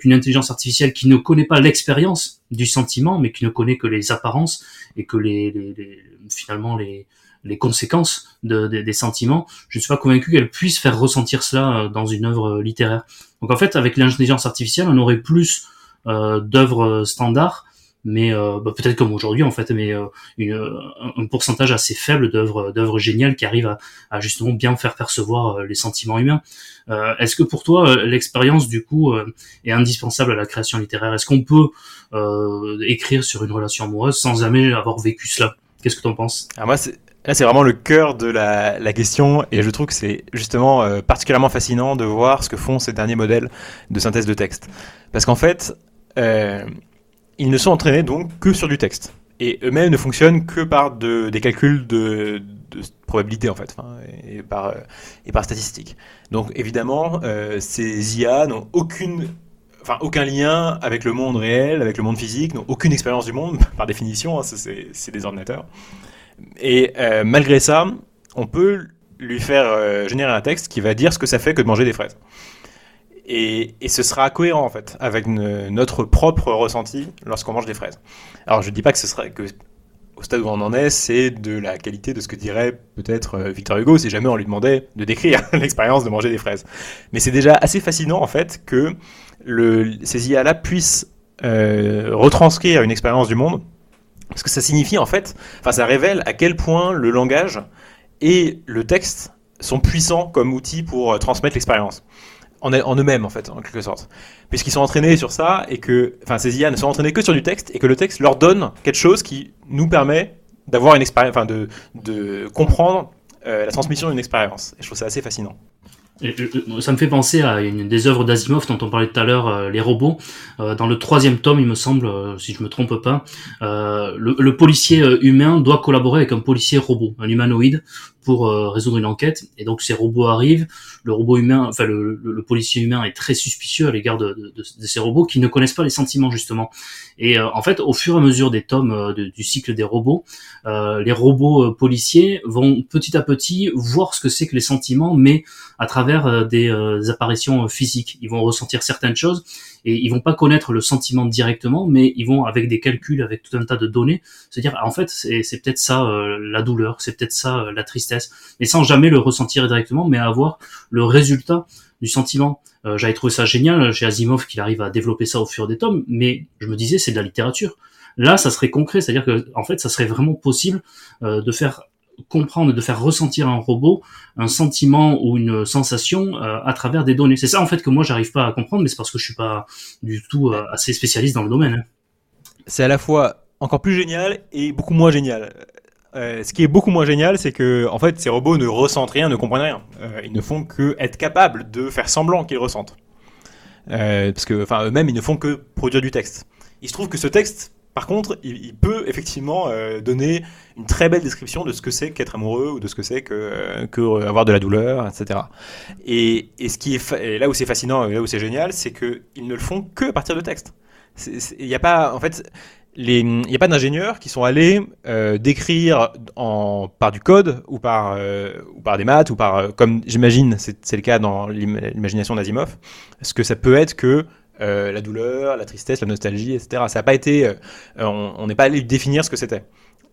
qu'une intelligence artificielle qui ne connaît pas l'expérience du sentiment, mais qui ne connaît que les apparences et que les finalement les les conséquences de, des sentiments, je ne suis pas convaincu qu'elle puisse faire ressentir cela euh, dans une œuvre euh, littéraire. Donc en fait, avec l'intelligence artificielle, on aurait plus euh, d'œuvres euh, standards, mais euh, bah, peut-être comme aujourd'hui en fait, mais une, un pourcentage assez faible d'œuvres d'œuvres géniales qui arrivent à, à, justement bien faire percevoir les sentiments humains. Est-ce que pour toi l'expérience du coup est indispensable à la création littéraire? Est-ce qu'on peut écrire sur une relation amoureuse sans jamais avoir vécu cela? Qu'est-ce que tu en penses? Alors moi, Là, c'est vraiment le cœur de la, question, et je trouve que c'est justement euh, particulièrement fascinant de voir ce que font ces derniers modèles de synthèse de texte. Parce qu'en fait, euh, ils ne sont entraînés donc que sur du texte. Et eux-mêmes ne fonctionnent que par de, des calculs de, de probabilité, en fait, et, par, euh, statistique. Donc évidemment, euh, ces IA n'ont aucune enfin aucun lien avec le monde réel, avec le monde physique, n'ont aucune expérience du monde <laughs> par définition, hein, c'est des ordinateurs. Et euh, malgré ça, on peut lui faire euh, générer un texte qui va dire ce que ça fait que de manger des fraises. Et, ce sera cohérent en fait avec notre propre ressenti lorsqu'on mange des fraises. Alors je ne dis pas que ce sera que au stade où on en est, c'est de la qualité de ce que dirait peut-être euh, Victor Hugo si jamais on lui demandait de décrire <laughs> l'expérience de manger des fraises. Mais c'est déjà assez fascinant en fait que le, ces IA-là puissent retranscrire une expérience du monde parce que ça signifie en fait, enfin ça révèle à quel point le langage et le texte sont puissants comme outils pour euh, transmettre l'expérience. En, eux-mêmes en fait, en quelque sorte. Puisqu'ils sont entraînés sur ça et que, enfin ces IA ne sont entraînés que sur du texte et que le texte leur donne quelque chose qui nous permet d'avoir une expérience, enfin de, de comprendre euh, la transmission d'une expérience. Et je trouve ça assez fascinant. Ça me fait penser à une des œuvres d'Asimov dont on parlait tout à l'heure, euh, les robots. Euh, dans le troisième tome, il me semble, euh, si je me trompe pas, le, policier humain doit collaborer avec un policier robot, un humanoïde, pour résoudre une enquête. Et donc ces robots arrivent, le robot humain, enfin le, policier humain est très suspicieux à l'égard de, ces robots qui ne connaissent pas les sentiments justement. Et en fait, au fur et à mesure des tomes du cycle des robots, les robots policiers vont petit à petit voir ce que c'est que les sentiments, mais à travers des apparitions physiques. Ils vont ressentir certaines choses et ils vont pas connaître le sentiment directement, mais ils vont avec des calculs, avec tout un tas de données, se dire en fait c'est peut-être ça euh, la douleur, c'est peut-être ça euh, la tristesse, mais sans jamais le ressentir directement, mais avoir le résultat du sentiment. Euh, J'avais trouvé ça génial chez Asimov qu'il arrive à développer ça au fur des tomes, mais je me disais c'est de la littérature. Là, ça serait concret, c'est-à-dire que en fait, ça serait vraiment possible euh, de faire comprendre, de faire ressentir un robot un sentiment ou une sensation euh, à travers des données. C'est ça en fait que moi j'arrive pas à comprendre, mais c'est parce que je suis pas du tout euh, assez spécialiste dans le domaine. Hein. C'est à la fois encore plus génial et beaucoup moins génial. Euh, ce qui est beaucoup moins génial, c'est que en fait, ces robots ne ressentent rien, ne comprennent rien. ils ne font que être capables de faire semblant qu'ils ressentent. parce que, enfin, eux-mêmes, ils ne font que produire du texte. Il se trouve que ce texte par contre, il, peut effectivement euh, donner une très belle description de ce que c'est qu'être amoureux ou de ce que c'est que, euh, que avoir de la douleur, etc. Et, ce qui est là où c'est fascinant et là où c'est génial, c'est qu'ils ne le font que à partir de texte. Il n'y a pas, en fait, il n'y a pas d'ingénieurs qui sont allés euh, décrire en, par du code ou par, ou par des maths ou par, comme j'imagine, c'est le cas dans l'imagination d'Asimov, ce que ça peut être que euh, la douleur, la tristesse, la nostalgie, etc. Ça n'a pas été, euh, on n'est pas allé définir ce que c'était.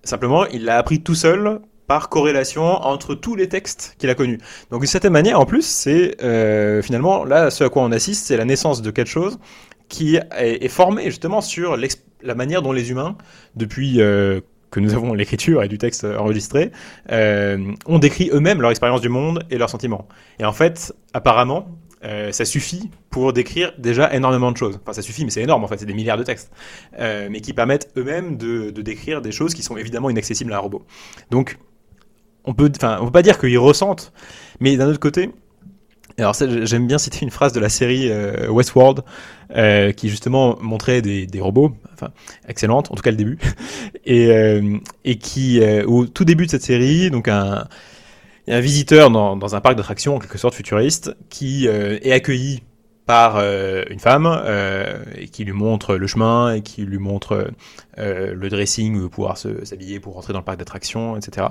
Simplement, il l'a appris tout seul par corrélation entre tous les textes qu'il a connus. Donc d'une certaine manière, en plus, c'est euh, finalement là ce à quoi on assiste, c'est la naissance de quelque chose qui est, est formé justement sur la manière dont les humains, depuis que nous avons l'écriture et du texte enregistré, ont décrit eux-mêmes leur expérience du monde et leurs sentiments. Et en fait, apparemment, euh, ça suffit pour décrire déjà énormément de choses. Enfin, ça suffit, mais c'est énorme en fait, c'est des milliards de textes, euh, mais qui permettent eux-mêmes de, décrire des choses qui sont évidemment inaccessibles à un robot. Donc, on peut, enfin, peut pas dire qu'ils ressentent, mais d'un autre côté, alors j'aime bien citer une phrase de la série euh, Westworld qui justement montrait des, robots, enfin excellente, en tout cas le début, <laughs> et qui au tout début de cette série, donc un il y a un visiteur dans, un parc d'attractions, en quelque sorte futuriste, qui euh, est accueilli par euh, une femme euh, et qui lui montre le chemin et qui lui montre le dressing où pouvoir s'habiller pour rentrer dans le parc d'attractions, etc.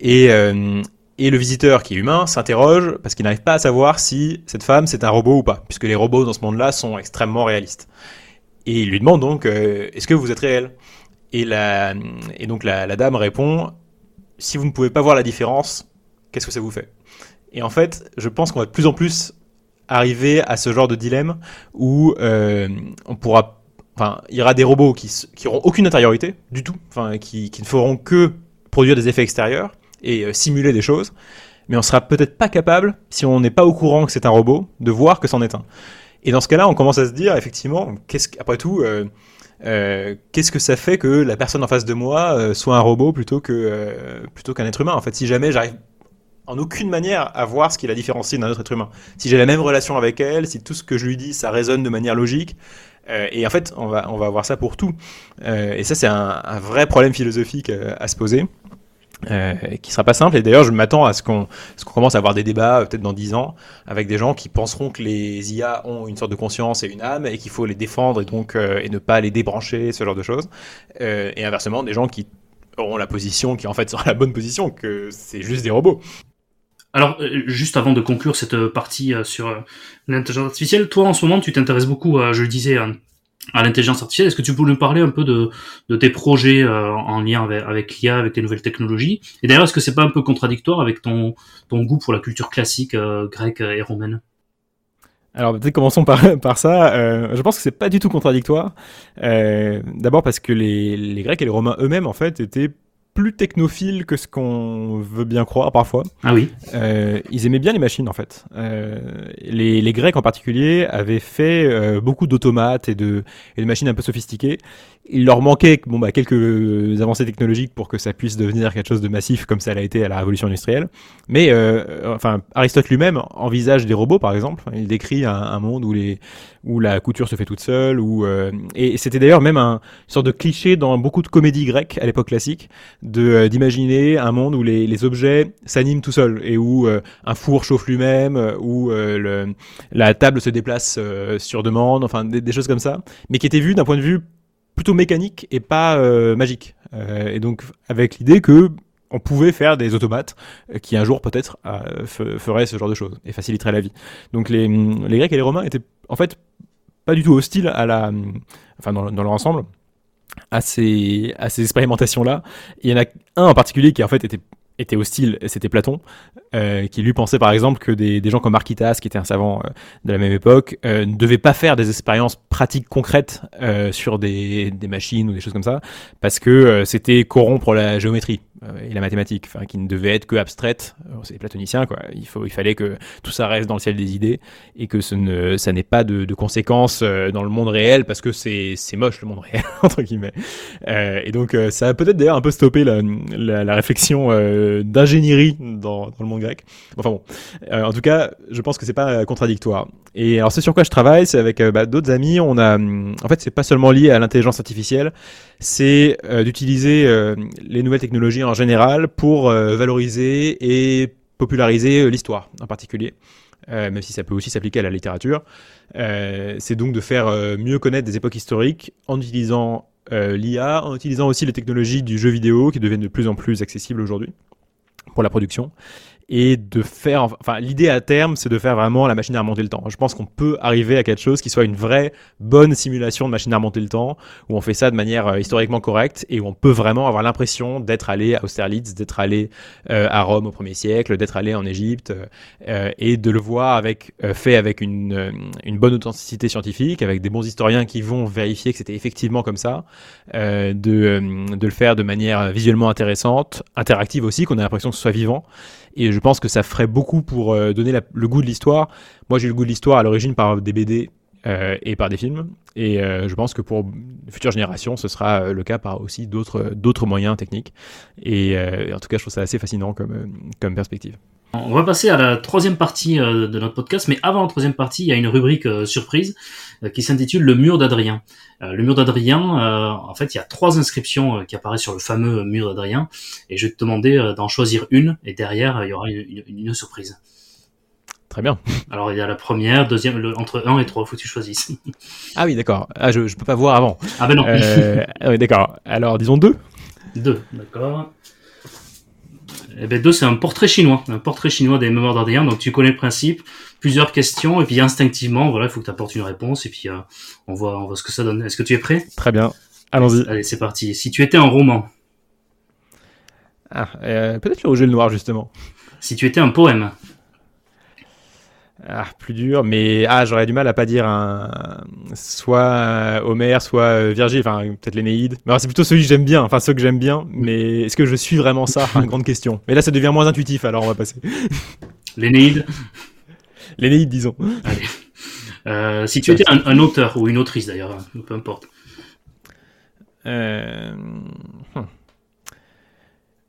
Et, le visiteur qui est humain s'interroge parce qu'il n'arrive pas à savoir si cette femme c'est un robot ou pas, puisque les robots dans ce monde-là sont extrêmement réalistes. Et il lui demande donc est-ce que vous êtes réel? Et, donc la dame répond si vous ne pouvez pas voir la différence, qu'est-ce que ça vous fait? Et en fait, je pense qu'on va de plus en plus arriver à ce genre de dilemme où euh, on pourra, enfin, il y aura des robots qui, qui auront aucune intériorité du tout, enfin, qui, qui, ne feront que produire des effets extérieurs et euh, simuler des choses, mais on sera peut-être pas capable, si on n'est pas au courant que c'est un robot, de voir que c'en est un. Et dans ce cas-là, on commence à se dire, effectivement, qu'est-ce après tout, euh, qu'est-ce que ça fait que la personne en face de moi soit un robot plutôt que plutôt qu'un être humain? En fait, si jamais j'arrive en aucune manière à voir ce qui la différencie d'un autre être humain. Si j'ai la même relation avec elle, si tout ce que je lui dis, ça résonne de manière logique, euh, et en fait, on va, on va voir ça pour tout. Euh, et ça, c'est un, vrai problème philosophique euh, à se poser. Euh, qui sera pas simple et d'ailleurs je m'attends à ce qu'on qu'on commence à avoir des débats peut-être dans dix ans avec des gens qui penseront que les IA ont une sorte de conscience et une âme et qu'il faut les défendre et donc et ne pas les débrancher ce genre de choses et inversement des gens qui auront la position qui en fait sera la bonne position que c'est juste des robots alors, euh, juste avant de conclure cette euh, partie euh, sur l'intelligence artificielle, toi en ce moment tu t'intéresses beaucoup, je le disais, à, l'intelligence artificielle. Est-ce que tu peux nous parler un peu de, tes projets en lien avec, l'IA, avec les nouvelles technologies? Et d'ailleurs, est-ce que c'est pas un peu contradictoire avec ton, goût pour la culture classique grecque et romaine? Alors peut-être commençons par, <laughs> ça. je pense que c'est pas du tout contradictoire. D'abord parce que les Grecs et les Romains eux-mêmes en fait étaient plus technophile que ce qu'on veut bien croire parfois. Ah oui. Euh, ils aimaient bien les machines en fait. Euh, les, les, Grecs en particulier avaient fait euh, beaucoup d'automates et de, et de machines un peu sophistiquées il leur manquait bon, bah, quelques avancées technologiques pour que ça puisse devenir quelque chose de massif comme ça l'a été à la révolution industrielle. Mais euh, enfin, Aristote lui-même envisage des robots, par exemple. Il décrit un, monde où, les, où la couture se fait toute seule. Où, euh, et c'était d'ailleurs même un, une sorte de cliché dans beaucoup de comédies grecques à l'époque classique de d'imaginer un monde où les, les objets s'animent tout seuls et où un four chauffe lui-même, où le, la table se déplace sur demande, enfin des, choses comme ça, mais qui étaient vues d'un point de vue plutôt mécanique et pas magique. et donc avec l'idée que on pouvait faire des automates euh, qui un jour peut-être euh, feraient ce genre de choses et faciliteraient la vie. Donc les, les Grecs et les Romains étaient en fait pas du tout hostiles à la, enfin dans, dans leur ensemble, à ces, expérimentations-là. Il y en a un en particulier qui en fait était hostile, c'était Platon, euh, qui lui pensait par exemple que des, gens comme Archytas, qui était un savant euh, de la même époque, euh, ne devaient pas faire des expériences pratiques concrètes sur des, machines ou des choses comme ça, parce que c'était corrompre la géométrie et la mathématique, qui ne devait être que abstraite. C'est platonicien, quoi. Il, faut, il fallait que tout ça reste dans le ciel des idées et que ce ne, ça n'ait pas de, de, conséquences dans le monde réel, parce que c'est, moche le monde réel, <laughs> entre guillemets. et donc ça a peut-être d'ailleurs un peu stoppé la, la, la réflexion d'ingénierie dans, dans, le monde grec. Enfin bon, euh, en tout cas, je pense que c'est pas contradictoire. Et alors, ce sur quoi je travaille, c'est avec euh, bah, d'autres amis. On a, hum, en fait, c'est pas seulement lié à l'intelligence artificielle, c'est euh, d'utiliser les nouvelles technologies en général pour valoriser et populariser l'histoire en particulier. même si ça peut aussi s'appliquer à la littérature. c'est donc de faire mieux connaître des époques historiques en utilisant l'IA, en utilisant aussi les technologies du jeu vidéo qui deviennent de plus en plus accessibles aujourd'hui pour la production et de faire, enfin, l'idée à terme, c'est de faire vraiment la machine à remonter le temps. Je pense qu'on peut arriver à quelque chose qui soit une vraie bonne simulation de machine à remonter le temps, où on fait ça de manière euh, historiquement correcte et où on peut vraiment avoir l'impression d'être allé à Austerlitz, d'être allé euh, à Rome au premier siècle, d'être allé en Égypte, euh, et de le voir avec fait avec une, une bonne authenticité scientifique, avec des bons historiens qui vont vérifier que c'était effectivement comme ça, de, de le faire de manière visuellement intéressante, interactive aussi, qu'on a l'impression que ce soit vivant. Et je pense que ça ferait beaucoup pour euh, donner le goût de l'histoire. Moi, j'ai eu le goût de l'histoire à l'origine par des BD euh, et par des films. Et euh, je pense que pour futures générations, ce sera le cas par aussi d'autres d'autres moyens techniques. Et en tout cas, je trouve ça assez fascinant comme, comme perspective. On va passer à la troisième partie de notre podcast, mais avant la troisième partie, il y a une rubrique surprise qui s'intitule Le mur d'Adrien. le mur d'Adrien, en fait, il y a trois inscriptions qui apparaissent sur le fameux mur d'Adrien, et je vais te demander d'en choisir une, et derrière, il y aura une, une surprise. Très bien. Alors il y a la première, deuxième, entre 1 et 3, faut que tu choisisses. ah oui, d'accord. Ah, je, je peux pas voir avant. Ah ben non. Euh, ah oui, d'accord. Alors disons 2. 2, d'accord. Eh ben 2, c'est un portrait chinois, un portrait chinois des mémoires d'Adrien. Donc tu connais le principe, plusieurs questions, et puis instinctivement, voilà, il faut que tu apportes une réponse, et puis euh, on, voit, on voit ce que ça donne. Est-ce que tu es prêt? Très bien. Allons-y. Allez, c'est parti. Si tu étais un roman. Ah, euh, peut-être le rouge et le noir, justement. Si tu étais un poème. Ah, plus dur, mais ah, j'aurais du mal à pas dire un soit euh, Homère, soit euh, Virgile, enfin peut-être l'Énéide. Mais c'est plutôt celui que j'aime bien, enfin ceux que j'aime bien. Mais est-ce que je suis vraiment ça? Grande question. Mais là, ça devient moins intuitif, alors on va passer. <laughs> L'Énéide. L'Énéide, disons. Allez. Euh, si tu étais un, auteur ou une autrice d'ailleurs, peu importe. Euh... Hmm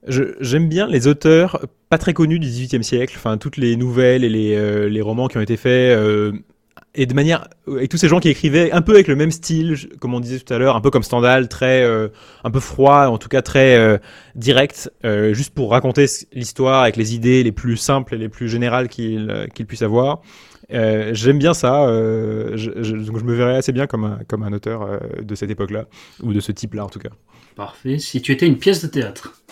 j'aime bien les auteurs pas très connus du XVIIIe siècle, enfin toutes les nouvelles et les, euh, romans qui ont été faits, euh, et de manière, avec tous ces gens qui écrivaient un peu avec le même style, comme on disait tout à l'heure, un peu comme Stendhal, très, euh, un peu froid, en tout cas très direct, juste pour raconter l'histoire avec les idées les plus simples et les plus générales qu'il qu'il puisse avoir. j'aime bien ça, je, donc je me verrais assez bien comme un, comme un auteur de cette époque-là, ou de ce type-là en tout cas. Parfait. Si tu étais une pièce de théâtre euh,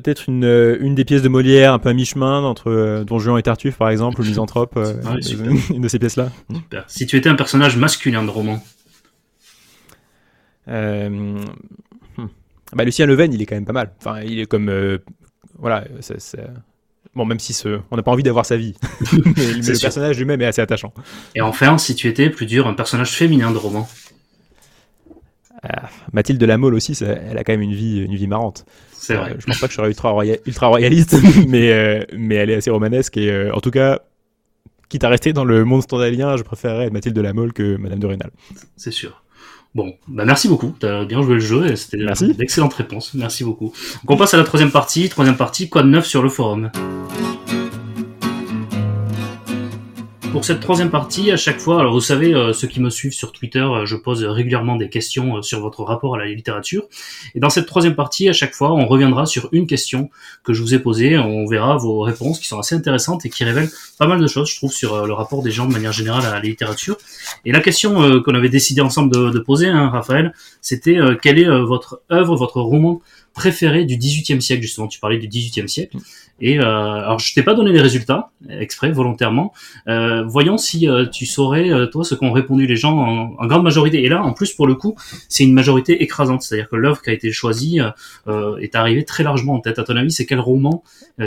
peut-être une, euh, une des pièces de Molière un peu à mi-chemin entre euh, Don Juan et Tartuffe par exemple ou Misanthrope ah <laughs> une de ces pièces là si tu étais un personnage masculin de roman. Hmm. bah, Lucien Leven il est quand même pas mal. Enfin il est comme voilà bon même si ce... on n'a pas envie d'avoir sa vie. <laughs> Mais, le personnage lui-même est assez attachant. Et enfin si tu étais plus dur un personnage féminin de roman ah, Mathilde de la Mole aussi, elle a quand même une vie, une vie marrante. C'est vrai. je pense pas que je serais ultra, ultra royaliste, <laughs> mais, euh, mais elle est assez romanesque et euh, en tout cas, quitte à rester dans le monde standalien, je préférerais être Mathilde de la Mole que Madame de Rênal. C'est sûr. Bon, bah merci beaucoup. T'as bien joué le jeu c'était d'excellentes réponses. Merci beaucoup. Donc on passe à la troisième partie. Troisième partie, quoi de neuf sur le forum? Pour cette troisième partie, à chaque fois, alors vous savez, euh, ceux qui me suivent sur Twitter, euh, je pose régulièrement des questions euh, sur votre rapport à la littérature. Et dans cette troisième partie, à chaque fois, on reviendra sur une question que je vous ai posée. On verra vos réponses qui sont assez intéressantes et qui révèlent pas mal de choses, je trouve, sur le rapport des gens de manière générale à la littérature. Et la question qu'on avait décidé ensemble de, poser, hein, Raphaël, c'était quelle est votre œuvre, votre roman préféré du XVIIIe siècle justement? Tu parlais du XVIIIe siècle. Et euh, alors je t'ai pas donné les résultats exprès volontairement. Euh, voyons si euh, tu saurais euh, toi ce qu'ont répondu les gens en, grande majorité. Et là en plus pour le coup c'est une majorité écrasante, c'est-à-dire que l'œuvre qui a été choisie euh, est arrivée très largement en tête. À ton avis c'est quel roman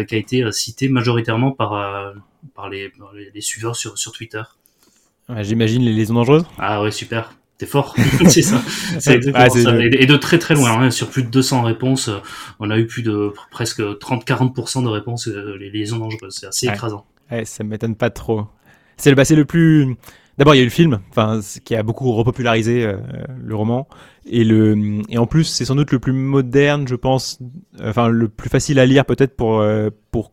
qui a été cité majoritairement par par les, les, suiveurs sur sur Twitter? J'imagine les liaisons dangereuses. Ah ouais super. T'es fort, <laughs> c'est ça. <laughs> C'est exactement ça. Et, de très très loin, hein. sur plus de 200 réponses, euh, on a eu plus de presque 30-40% de réponses euh, les liaisons dangereuses. C'est assez écrasant. Ouais, ça m'étonne pas trop. C'est le, bah, le plus. D'abord, il y a eu le film, enfin, qui a beaucoup repopularisé euh, le roman, et le et en plus, c'est sans doute le plus moderne, je pense, enfin le plus facile à lire peut-être pour pour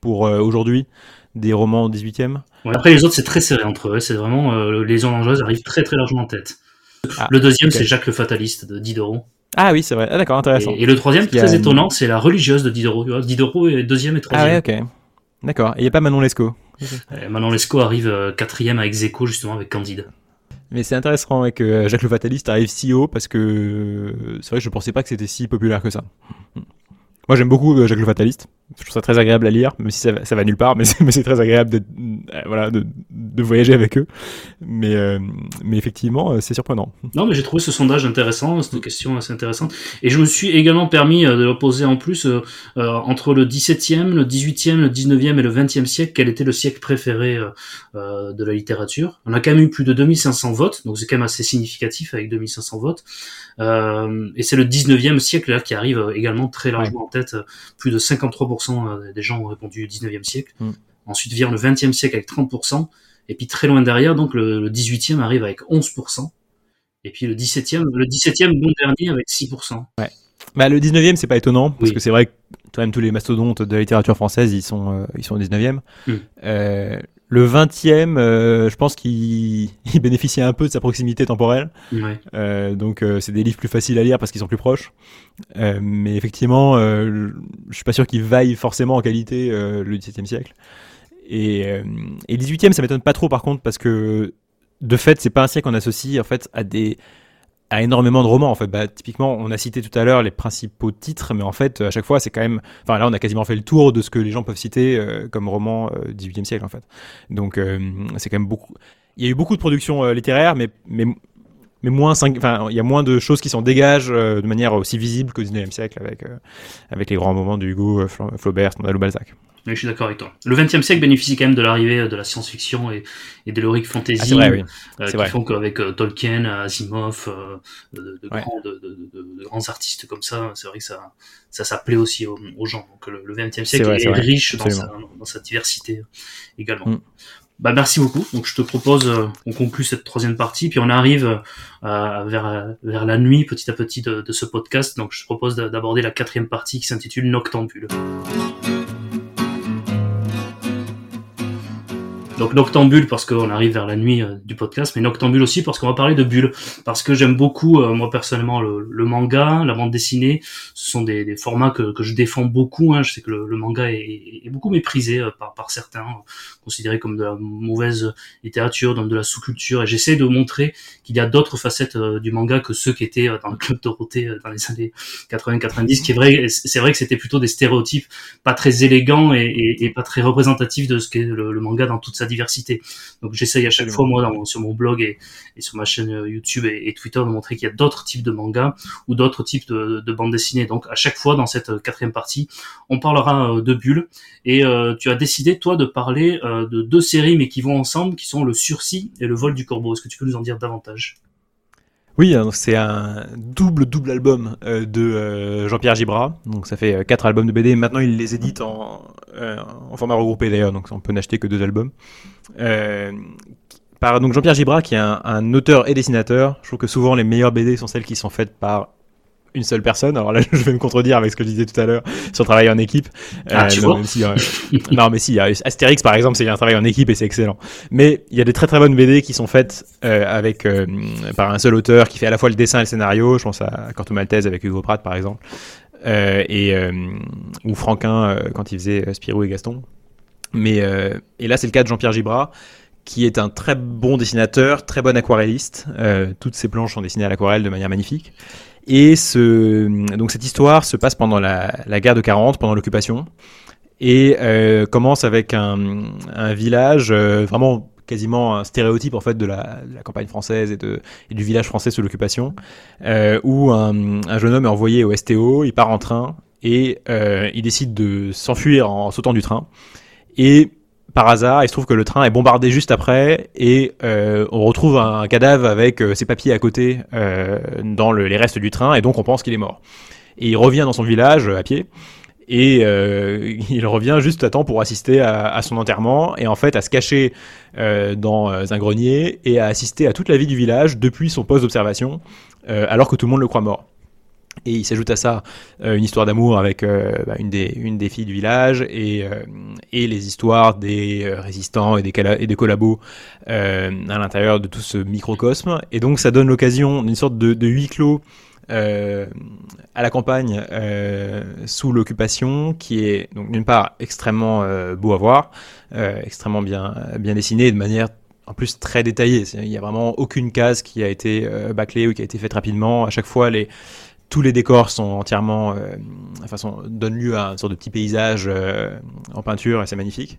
pour aujourd'hui des romans 18e. après les autres, c'est très serré entre eux. C'est vraiment les liaisons dangereuses arrivent très très largement en tête. Ah, le deuxième, c'est Jacques le Fataliste de Diderot. Ah oui, c'est vrai. Ah, d'accord, intéressant. Et, le troisième, très étonnant, c'est La religieuse de Diderot. Diderot est deuxième et troisième. Ah ouais, ok. D'accord. Et il n'y a pas Manon Lescaut euh, Manon Lescaut arrive euh, quatrième avec Zéco, justement, avec Candide. Mais c'est intéressant que euh, Jacques le Fataliste arrive si haut parce que c'est vrai que je pensais pas que c'était si populaire que ça. Moi, j'aime beaucoup Jacques le Fataliste. Je trouve ça très agréable à lire, même si ça, ça va nulle part, <laughs> mais c'est très agréable de, voilà, de, voyager avec eux. Mais, euh, effectivement, euh, c'est surprenant. Non, mais j'ai trouvé ce sondage intéressant, cette question assez intéressante. Et je me suis également permis euh, de le poser en plus euh, entre le 17e, le 18e, le 19e et le 20e siècle, quel était le siècle préféré euh, de la littérature. On a quand même eu plus de 2500 votes, donc c'est quand même assez significatif avec 2500 votes. et c'est le 19e siècle là qui arrive également très largement en tête, plus de 53% euh, des gens ont répondu au 19e siècle. Mm. Ensuite vient le 20e siècle avec 30%. Et puis très loin derrière, donc le, 18e arrive avec 11%. Et puis le 17e, le 17e bon dernier avec 6%. Ouais. Bah, le 19e, c'est pas étonnant, parce que c'est vrai que quand même tous les mastodontes de la littérature française, ils sont, euh, ils sont au 19e. Mm. Euh, le 20e, euh, je pense qu'il <laughs> bénéficie un peu de sa proximité temporelle. Euh, donc euh, c'est des livres plus faciles à lire parce qu'ils sont plus proches. mais effectivement, je suis pas sûr qu'il vaille forcément en qualité le 17e siècle. Et, et le 18e, ça m'étonne pas trop par contre parce que de fait, c'est pas un siècle qu'on associe en fait à des a énormément de romans en fait. Bah, typiquement, on a cité tout à l'heure les principaux titres, mais en fait, à chaque fois, c'est quand même. Enfin, là, on a quasiment fait le tour de ce que les gens peuvent citer euh, comme roman euh, 18e siècle en fait. Donc, euh, c'est quand même beaucoup. Il y a eu beaucoup de productions euh, littéraires, mais mais mais moins enfin il y a moins de choses qui s'en dégagent de manière aussi visible qu'au 19e siècle avec avec les grands moments de Hugo, Flaubert, Stendhal ou Balzac je suis d'accord avec toi. Le XXe siècle bénéficie quand même de l'arrivée de la science-fiction et, et de l'heroic fantasy, ah, oui. euh, qui font qu'avec euh, Tolkien, Asimov, euh, de, de, grands, de, de, grands, artistes comme ça, c'est vrai que ça, ça, ça plaît aussi aux, gens. Donc le, XXe siècle est, riche dans sa, dans sa, diversité également. Mm. Bah merci beaucoup. Donc je te propose, euh, on conclut cette troisième partie, puis on arrive euh, vers vers la nuit petit à petit de, de ce podcast. Donc je te propose d'aborder la quatrième partie qui s'intitule Noctambule. Donc Noctambule parce qu'on arrive vers la nuit euh, du podcast, mais Noctambule aussi parce qu'on va parler de bulles. Parce que j'aime beaucoup, euh, moi personnellement, le, manga, la bande dessinée. Ce sont des, formats que, je défends beaucoup. Hein. Je sais que le, manga est, beaucoup méprisé euh, par, certains, considéré comme de la mauvaise littérature, donc de la sous-culture. Et j'essaie de montrer qu'il y a d'autres facettes du manga que ceux qui étaient dans le club Dorothée dans les années 80-90. Qui est vrai, c'est vrai que c'était plutôt des stéréotypes pas très élégants et, pas très représentatifs de ce qu'est le manga dans toute sa diversité. Donc j'essaye à chaque fois, moi, sur mon blog et, sur ma chaîne euh, YouTube et, Twitter, de montrer qu'il y a d'autres types de mangas ou d'autres types de, de bandes dessinées. Donc à chaque fois, dans cette euh, quatrième partie, on parlera euh, de bulles. Et tu as décidé, toi, de parler de deux séries, mais qui vont ensemble, qui sont Le Sursis et Le Vol du Corbeau. Est-ce que tu peux nous en dire davantage? Oui, c'est un double double album euh, de euh, Jean-Pierre Gibra. Donc ça fait euh, quatre albums de BD. Maintenant, il les édite en, en format regroupé d'ailleurs, donc on peut n'acheter que deux albums. par donc Jean-Pierre Gibra, qui est un, auteur et dessinateur. Je trouve que souvent les meilleures BD sont celles qui sont faites par une seule personne. Alors là, <laughs> je vais me contredire avec ce que je disais tout à l'heure sur le travail en équipe. Ah, tu non, <laughs> non, mais si, Astérix par exemple, c'est un travail en équipe et c'est excellent. Mais il y a des très très bonnes BD qui sont faites avec par un seul auteur qui fait à la fois le dessin et le scénario. Je pense à Corto Maltese avec Hugo Pratt par exemple. et ou Franquin quand il faisait Spirou et Gaston. Mais et là, c'est le cas de Jean-Pierre Gibras qui est un très bon dessinateur, très bon aquarelliste. Euh, toutes ses planches sont dessinées à l'aquarelle de manière magnifique. Et donc cette histoire se passe pendant la, guerre de 40, pendant l'occupation, et euh, commence avec un, village euh, vraiment quasiment un stéréotype en fait de la, campagne française et, du village français sous l'occupation, où un, un, jeune homme est envoyé au STO, il part en train et il décide de s'enfuir en sautant du train. Et par hasard, il se trouve que le train est bombardé juste après et euh, on retrouve un cadavre avec euh, ses papiers à côté euh, dans les restes du train et donc on pense qu'il est mort. Et il revient dans son village à pied et <laughs> il revient juste à temps pour assister à, son enterrement et en fait à se cacher dans un grenier et à assister à toute la vie du village depuis son poste d'observation alors que tout le monde le croit mort. Et il s'ajoute à ça euh, une histoire d'amour avec euh, bah, une, des, une des filles du village et, euh, et les histoires des résistants et des, et des collabos à l'intérieur de tout ce microcosme. Et donc ça donne l'occasion d'une sorte de, huis clos à la campagne sous l'occupation qui est donc d'une part extrêmement beau à voir, extrêmement bien, bien dessiné de manière en plus très détaillée. Il n'y a vraiment aucune case qui a été bâclée ou qui a été faite rapidement. À chaque fois, les, tous les décors sont entièrement, euh, enfin, donnent lieu à une sorte de petit paysage euh, en peinture et c'est magnifique.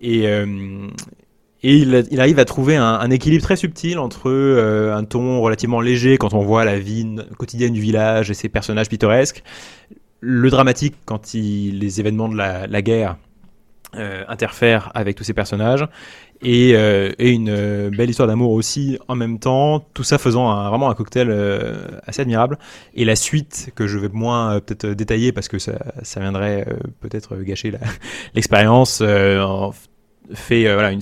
Et, euh, et il, arrive à trouver un, équilibre très subtil entre un ton relativement léger quand on voit la vie quotidienne du village et ses personnages pittoresques, le dramatique quand il, les événements de la, la guerre interfèrent avec tous ces personnages, et, euh, et une euh, belle histoire d'amour aussi en même temps, tout ça faisant un, vraiment un cocktail euh, assez admirable. Et la suite, que je vais moins peut-être détailler parce que ça, ça viendrait peut-être gâcher <laughs> l'expérience, fait voilà, une,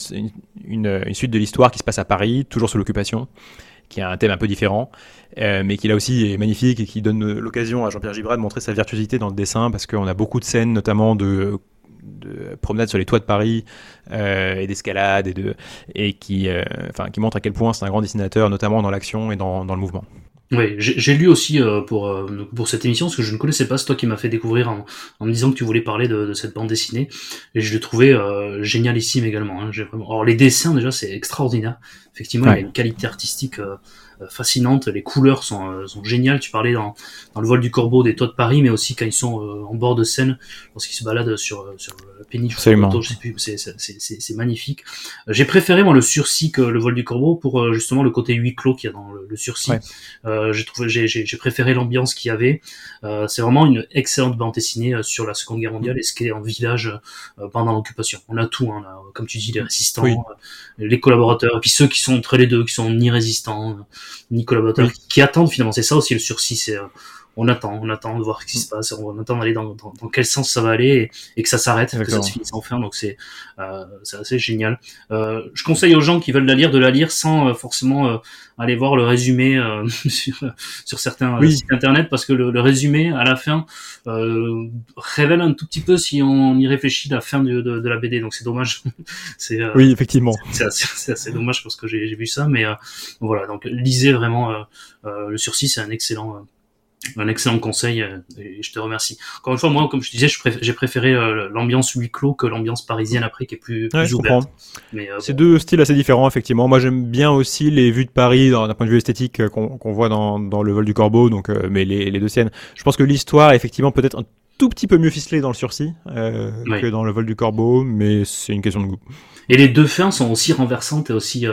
une, une, suite de l'histoire qui se passe à Paris, toujours sous l'occupation, qui a un thème un peu différent, mais qui là aussi est magnifique et qui donne l'occasion à Jean-Pierre Gibrat de montrer sa virtuosité dans le dessin parce qu'on a beaucoup de scènes, notamment de de promenade sur les toits de Paris euh, et d'escalade et de et qui euh, enfin qui montre à quel point c'est un grand dessinateur notamment dans l'action et dans, dans le mouvement. Oui, j'ai lu aussi euh, pour pour cette émission parce que je ne connaissais pas, c'est toi qui m'as fait découvrir en, en, me disant que tu voulais parler de, de cette bande dessinée et je l'ai trouvé génialissime également. Hein, vraiment... Alors les dessins déjà c'est extraordinaire, effectivement il y a une qualité artistique fascinante. Les couleurs sont, euh, sont géniales. Tu parlais dans, dans, le vol du corbeau des toits de Paris, mais aussi quand ils sont euh, en bord de Seine, lorsqu'ils se baladent sur, sur péniche. C'est magnifique. J'ai préféré moi le sursis que le vol du corbeau pour justement le côté huis clos qu'il y a dans le, sursis. Euh, j'ai trouvé, j'ai préféré l'ambiance qu'il y avait. Euh, c'est vraiment une excellente bande dessinée sur la Seconde Guerre mondiale et ce qui est en village pendant l'occupation. On a tout, hein, là, comme tu dis, les résistants, les collaborateurs, et puis ceux qui sont entre les deux, qui sont ni résistants, Nicolas collaborateurs qui attendent finalement. C'est ça aussi le sursis, c'est euh, on attend, on attend de voir ce qui se passe, on attend d'aller dans, dans, dans, quel sens ça va aller et, que ça s'arrête, que ça se finisse enfin. Donc c'est euh, c'est assez génial. Euh, je conseille aux gens qui veulent la lire de la lire sans euh, forcément euh, aller voir le résumé euh, <laughs> sur, sur certains sites internet parce que le, le, résumé à la fin révèle un tout petit peu si on y réfléchit la fin de, de, de la BD. Donc c'est dommage. <laughs> c'est oui effectivement. C'est assez, assez, dommage parce que j'ai vu ça, mais voilà. Donc lisez vraiment le sursis, c'est un excellent un excellent conseil euh, et je te remercie. Encore une fois, moi, comme je disais, j'ai préféré euh, l'ambiance huis clos que l'ambiance parisienne après, qui est plus, plus ouverte. Euh, c'est deux styles assez différents, effectivement. Moi, j'aime bien aussi les vues de Paris d'un point de vue esthétique qu'on voit dans, dans, Le vol du corbeau, donc, mais les, les deux scènes. Je pense que l'histoire effectivement peut-être un tout petit peu mieux ficelée dans le sursis que dans Le vol du corbeau, mais c'est une question de goût. Et les deux fins sont aussi renversantes et aussi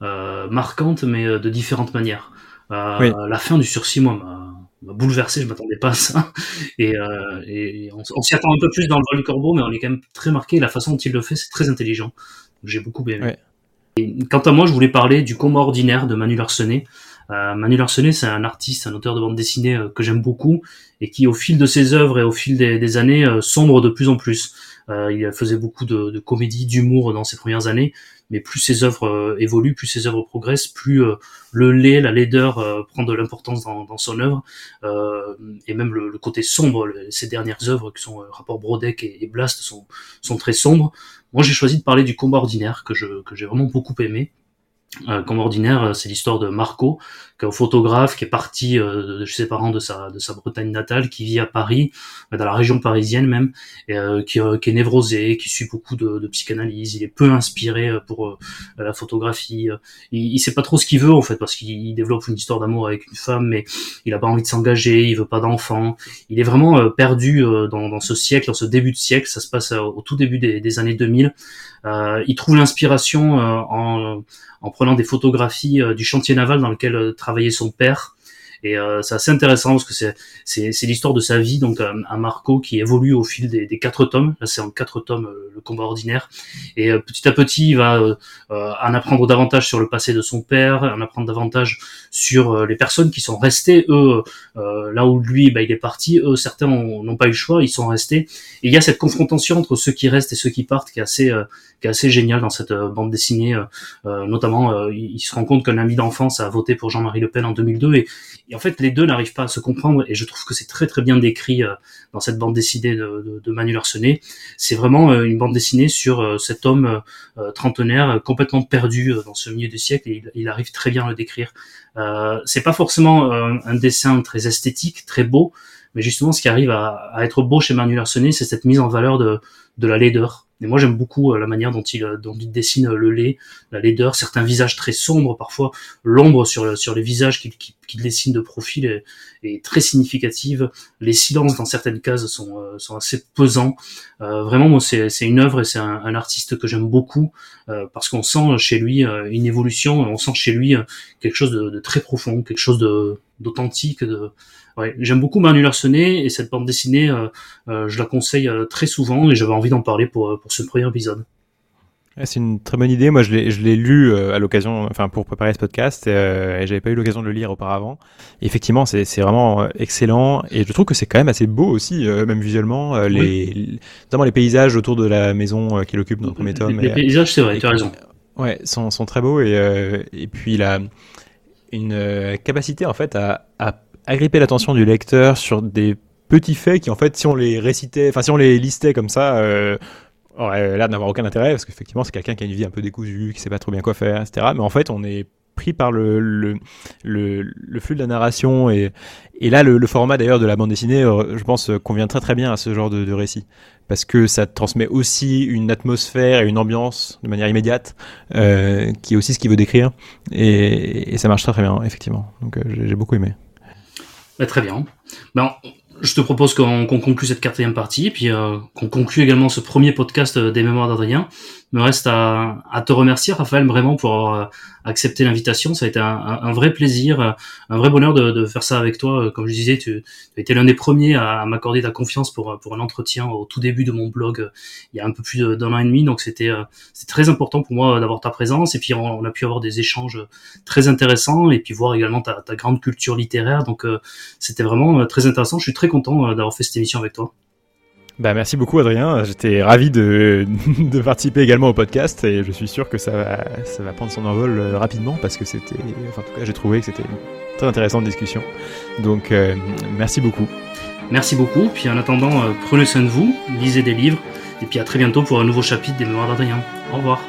marquantes, mais de différentes manières. La fin du sursis, moi, m'a bouleversé, je m'attendais pas à ça. Et, euh, et on, s'y attend un peu plus dans le vol du corbeau, mais on est quand même très marqué. La façon dont il le fait, c'est très intelligent. J'ai beaucoup aimé. Et quant à moi, je voulais parler du coma ordinaire de Manu Larsenet. Euh, Manu Larsenet, c'est un artiste, un auteur de bande dessinée euh, que j'aime beaucoup et qui, au fil de ses œuvres et au fil des, années, sombre de plus en plus. il faisait beaucoup de, de comédie, d'humour dans ses premières années, mais plus ses œuvres évoluent, plus ses œuvres progressent, plus le lait, la laideur prend de l'importance dans, son œuvre, et même le, côté sombre. ses dernières œuvres, qui sont Rapport Brodeck et, Blast, sont, sont très sombres. Moi, j'ai choisi de parler du combat ordinaire que que j'ai vraiment beaucoup aimé. Euh, comme ordinaire, euh, c'est l'histoire de Marco, un photographe qui est parti euh, de chez ses parents de sa, de sa Bretagne natale, qui vit à Paris, dans la région parisienne même, et qui, qui, est névrosé, qui suit beaucoup de, de, psychanalyse. Il est peu inspiré pour la photographie. Il, il sait pas trop ce qu'il veut en fait, parce qu'il développe une histoire d'amour avec une femme, mais il a pas envie de s'engager, il veut pas d'enfant. Il est vraiment perdu dans, dans, ce siècle, dans ce début de siècle. Ça se passe au tout début des, des années 2000. Il trouve l'inspiration en en prenant des photographies euh, du chantier naval dans lequel euh, travaillait son père et euh, c'est assez intéressant parce que c'est c'est, l'histoire de sa vie, donc un, Marco qui évolue au fil des, quatre tomes. Là, c'est en quatre tomes euh, le combat ordinaire. Et euh, petit à petit, il va euh, en apprendre davantage sur le passé de son père, en apprendre davantage sur les personnes qui sont restées. Eux, là où lui, bah, il est parti. Eux, certains n'ont pas eu le choix, ils sont restés. Et il y a cette confrontation entre ceux qui restent et ceux qui partent qui est assez qui est assez génial dans cette bande dessinée. notamment, il se rend compte qu'un ami d'enfance a voté pour Jean-Marie Le Pen en 2002 et, et en fait, les deux n'arrivent pas à se comprendre, et je trouve que c'est très très bien décrit euh, dans cette bande dessinée de, Manu Larsenet. C'est vraiment euh, une bande dessinée sur euh, cet homme trentenaire complètement perdu dans ce milieu du siècle, et il, arrive très bien à le décrire. c'est pas forcément un dessin très esthétique, très beau, mais justement, ce qui arrive à, à être beau chez Manu Larsenet, c'est cette mise en valeur de, de la laideur, mais moi j'aime beaucoup euh, la manière dont il, euh, dont il dessine euh, le lait, la laideur, certains visages très sombres, parfois l'ombre sur, sur les visages qu'il dessine de profil est, est, très significative. Les silences dans certaines cases sont, sont assez pesants. vraiment, moi c'est une œuvre et c'est un, un, artiste que j'aime beaucoup parce qu'on sent chez lui une évolution, on sent chez lui quelque chose de, de très profond, quelque chose d'authentique, de, Ouais, j'aime beaucoup Manu Larsenet et cette bande dessinée, euh, euh, je la conseille euh, très souvent et j'avais envie d'en parler pour, pour ce premier épisode. c'est une très bonne idée. Moi, je l'ai, je l'ai lu à l'occasion, enfin pour préparer ce podcast, et, et j'avais pas eu l'occasion de le lire auparavant. Et effectivement, c'est, c'est vraiment excellent, et je trouve que c'est quand même assez beau aussi, même visuellement, les, notamment les paysages autour de la maison qu'il occupe dans le premier tome. Les, paysages, c'est vrai, tu as raison. Ouais, sont, sont très beaux et, et puis il a une capacité en fait à, à agripper l'attention du lecteur sur des petits faits qui, en fait, si on les récitait, enfin, si on les listait comme ça, euh, aurait l'air d'avoir aucun intérêt, parce qu'effectivement, c'est quelqu'un qui a une vie un peu décousue, qui sait pas trop bien quoi faire, etc. Mais en fait, on est pris par le, flux de la narration et, là le, format d'ailleurs de la bande dessinée euh, je pense convient très très bien à ce genre de, récit parce que ça transmet aussi une atmosphère et une ambiance de manière immédiate euh, qui est aussi ce qu'il veut décrire et, ça marche très très bien effectivement donc euh, j'ai beaucoup aimé bah, très bien. Ben, je te propose qu'on conclue cette quatrième partie, puis euh, qu'on conclue également ce premier podcast euh, des mémoires d'Adrien me reste à, à, te remercier, Raphaël, vraiment pour avoir euh, accepté l'invitation. Ça a été un, un, vrai plaisir, un vrai bonheur de, de, faire ça avec toi. Comme je disais, tu, tu as été l'un des premiers à, m'accorder ta confiance pour, pour un entretien au tout début de mon blog il y a un peu plus d'un an et demi. Donc c'était euh, très important pour moi d'avoir ta présence. Et puis on, a pu avoir des échanges très intéressants et puis voir également ta, ta grande culture littéraire. Donc euh, c'était vraiment très intéressant. Je suis très content d'avoir fait cette émission avec toi. Bah, merci beaucoup Adrien, j'étais ravi <laughs> de, participer également au podcast et je suis sûr que ça va, ça va prendre son envol euh, rapidement parce que c'était, enfin en tout cas j'ai trouvé que c'était une très intéressante discussion. Donc euh, merci beaucoup. Merci beaucoup, puis en attendant, euh, prenez soin de vous, lisez des livres et puis à très bientôt pour un nouveau chapitre des Mémoires d'Adrien. Au revoir.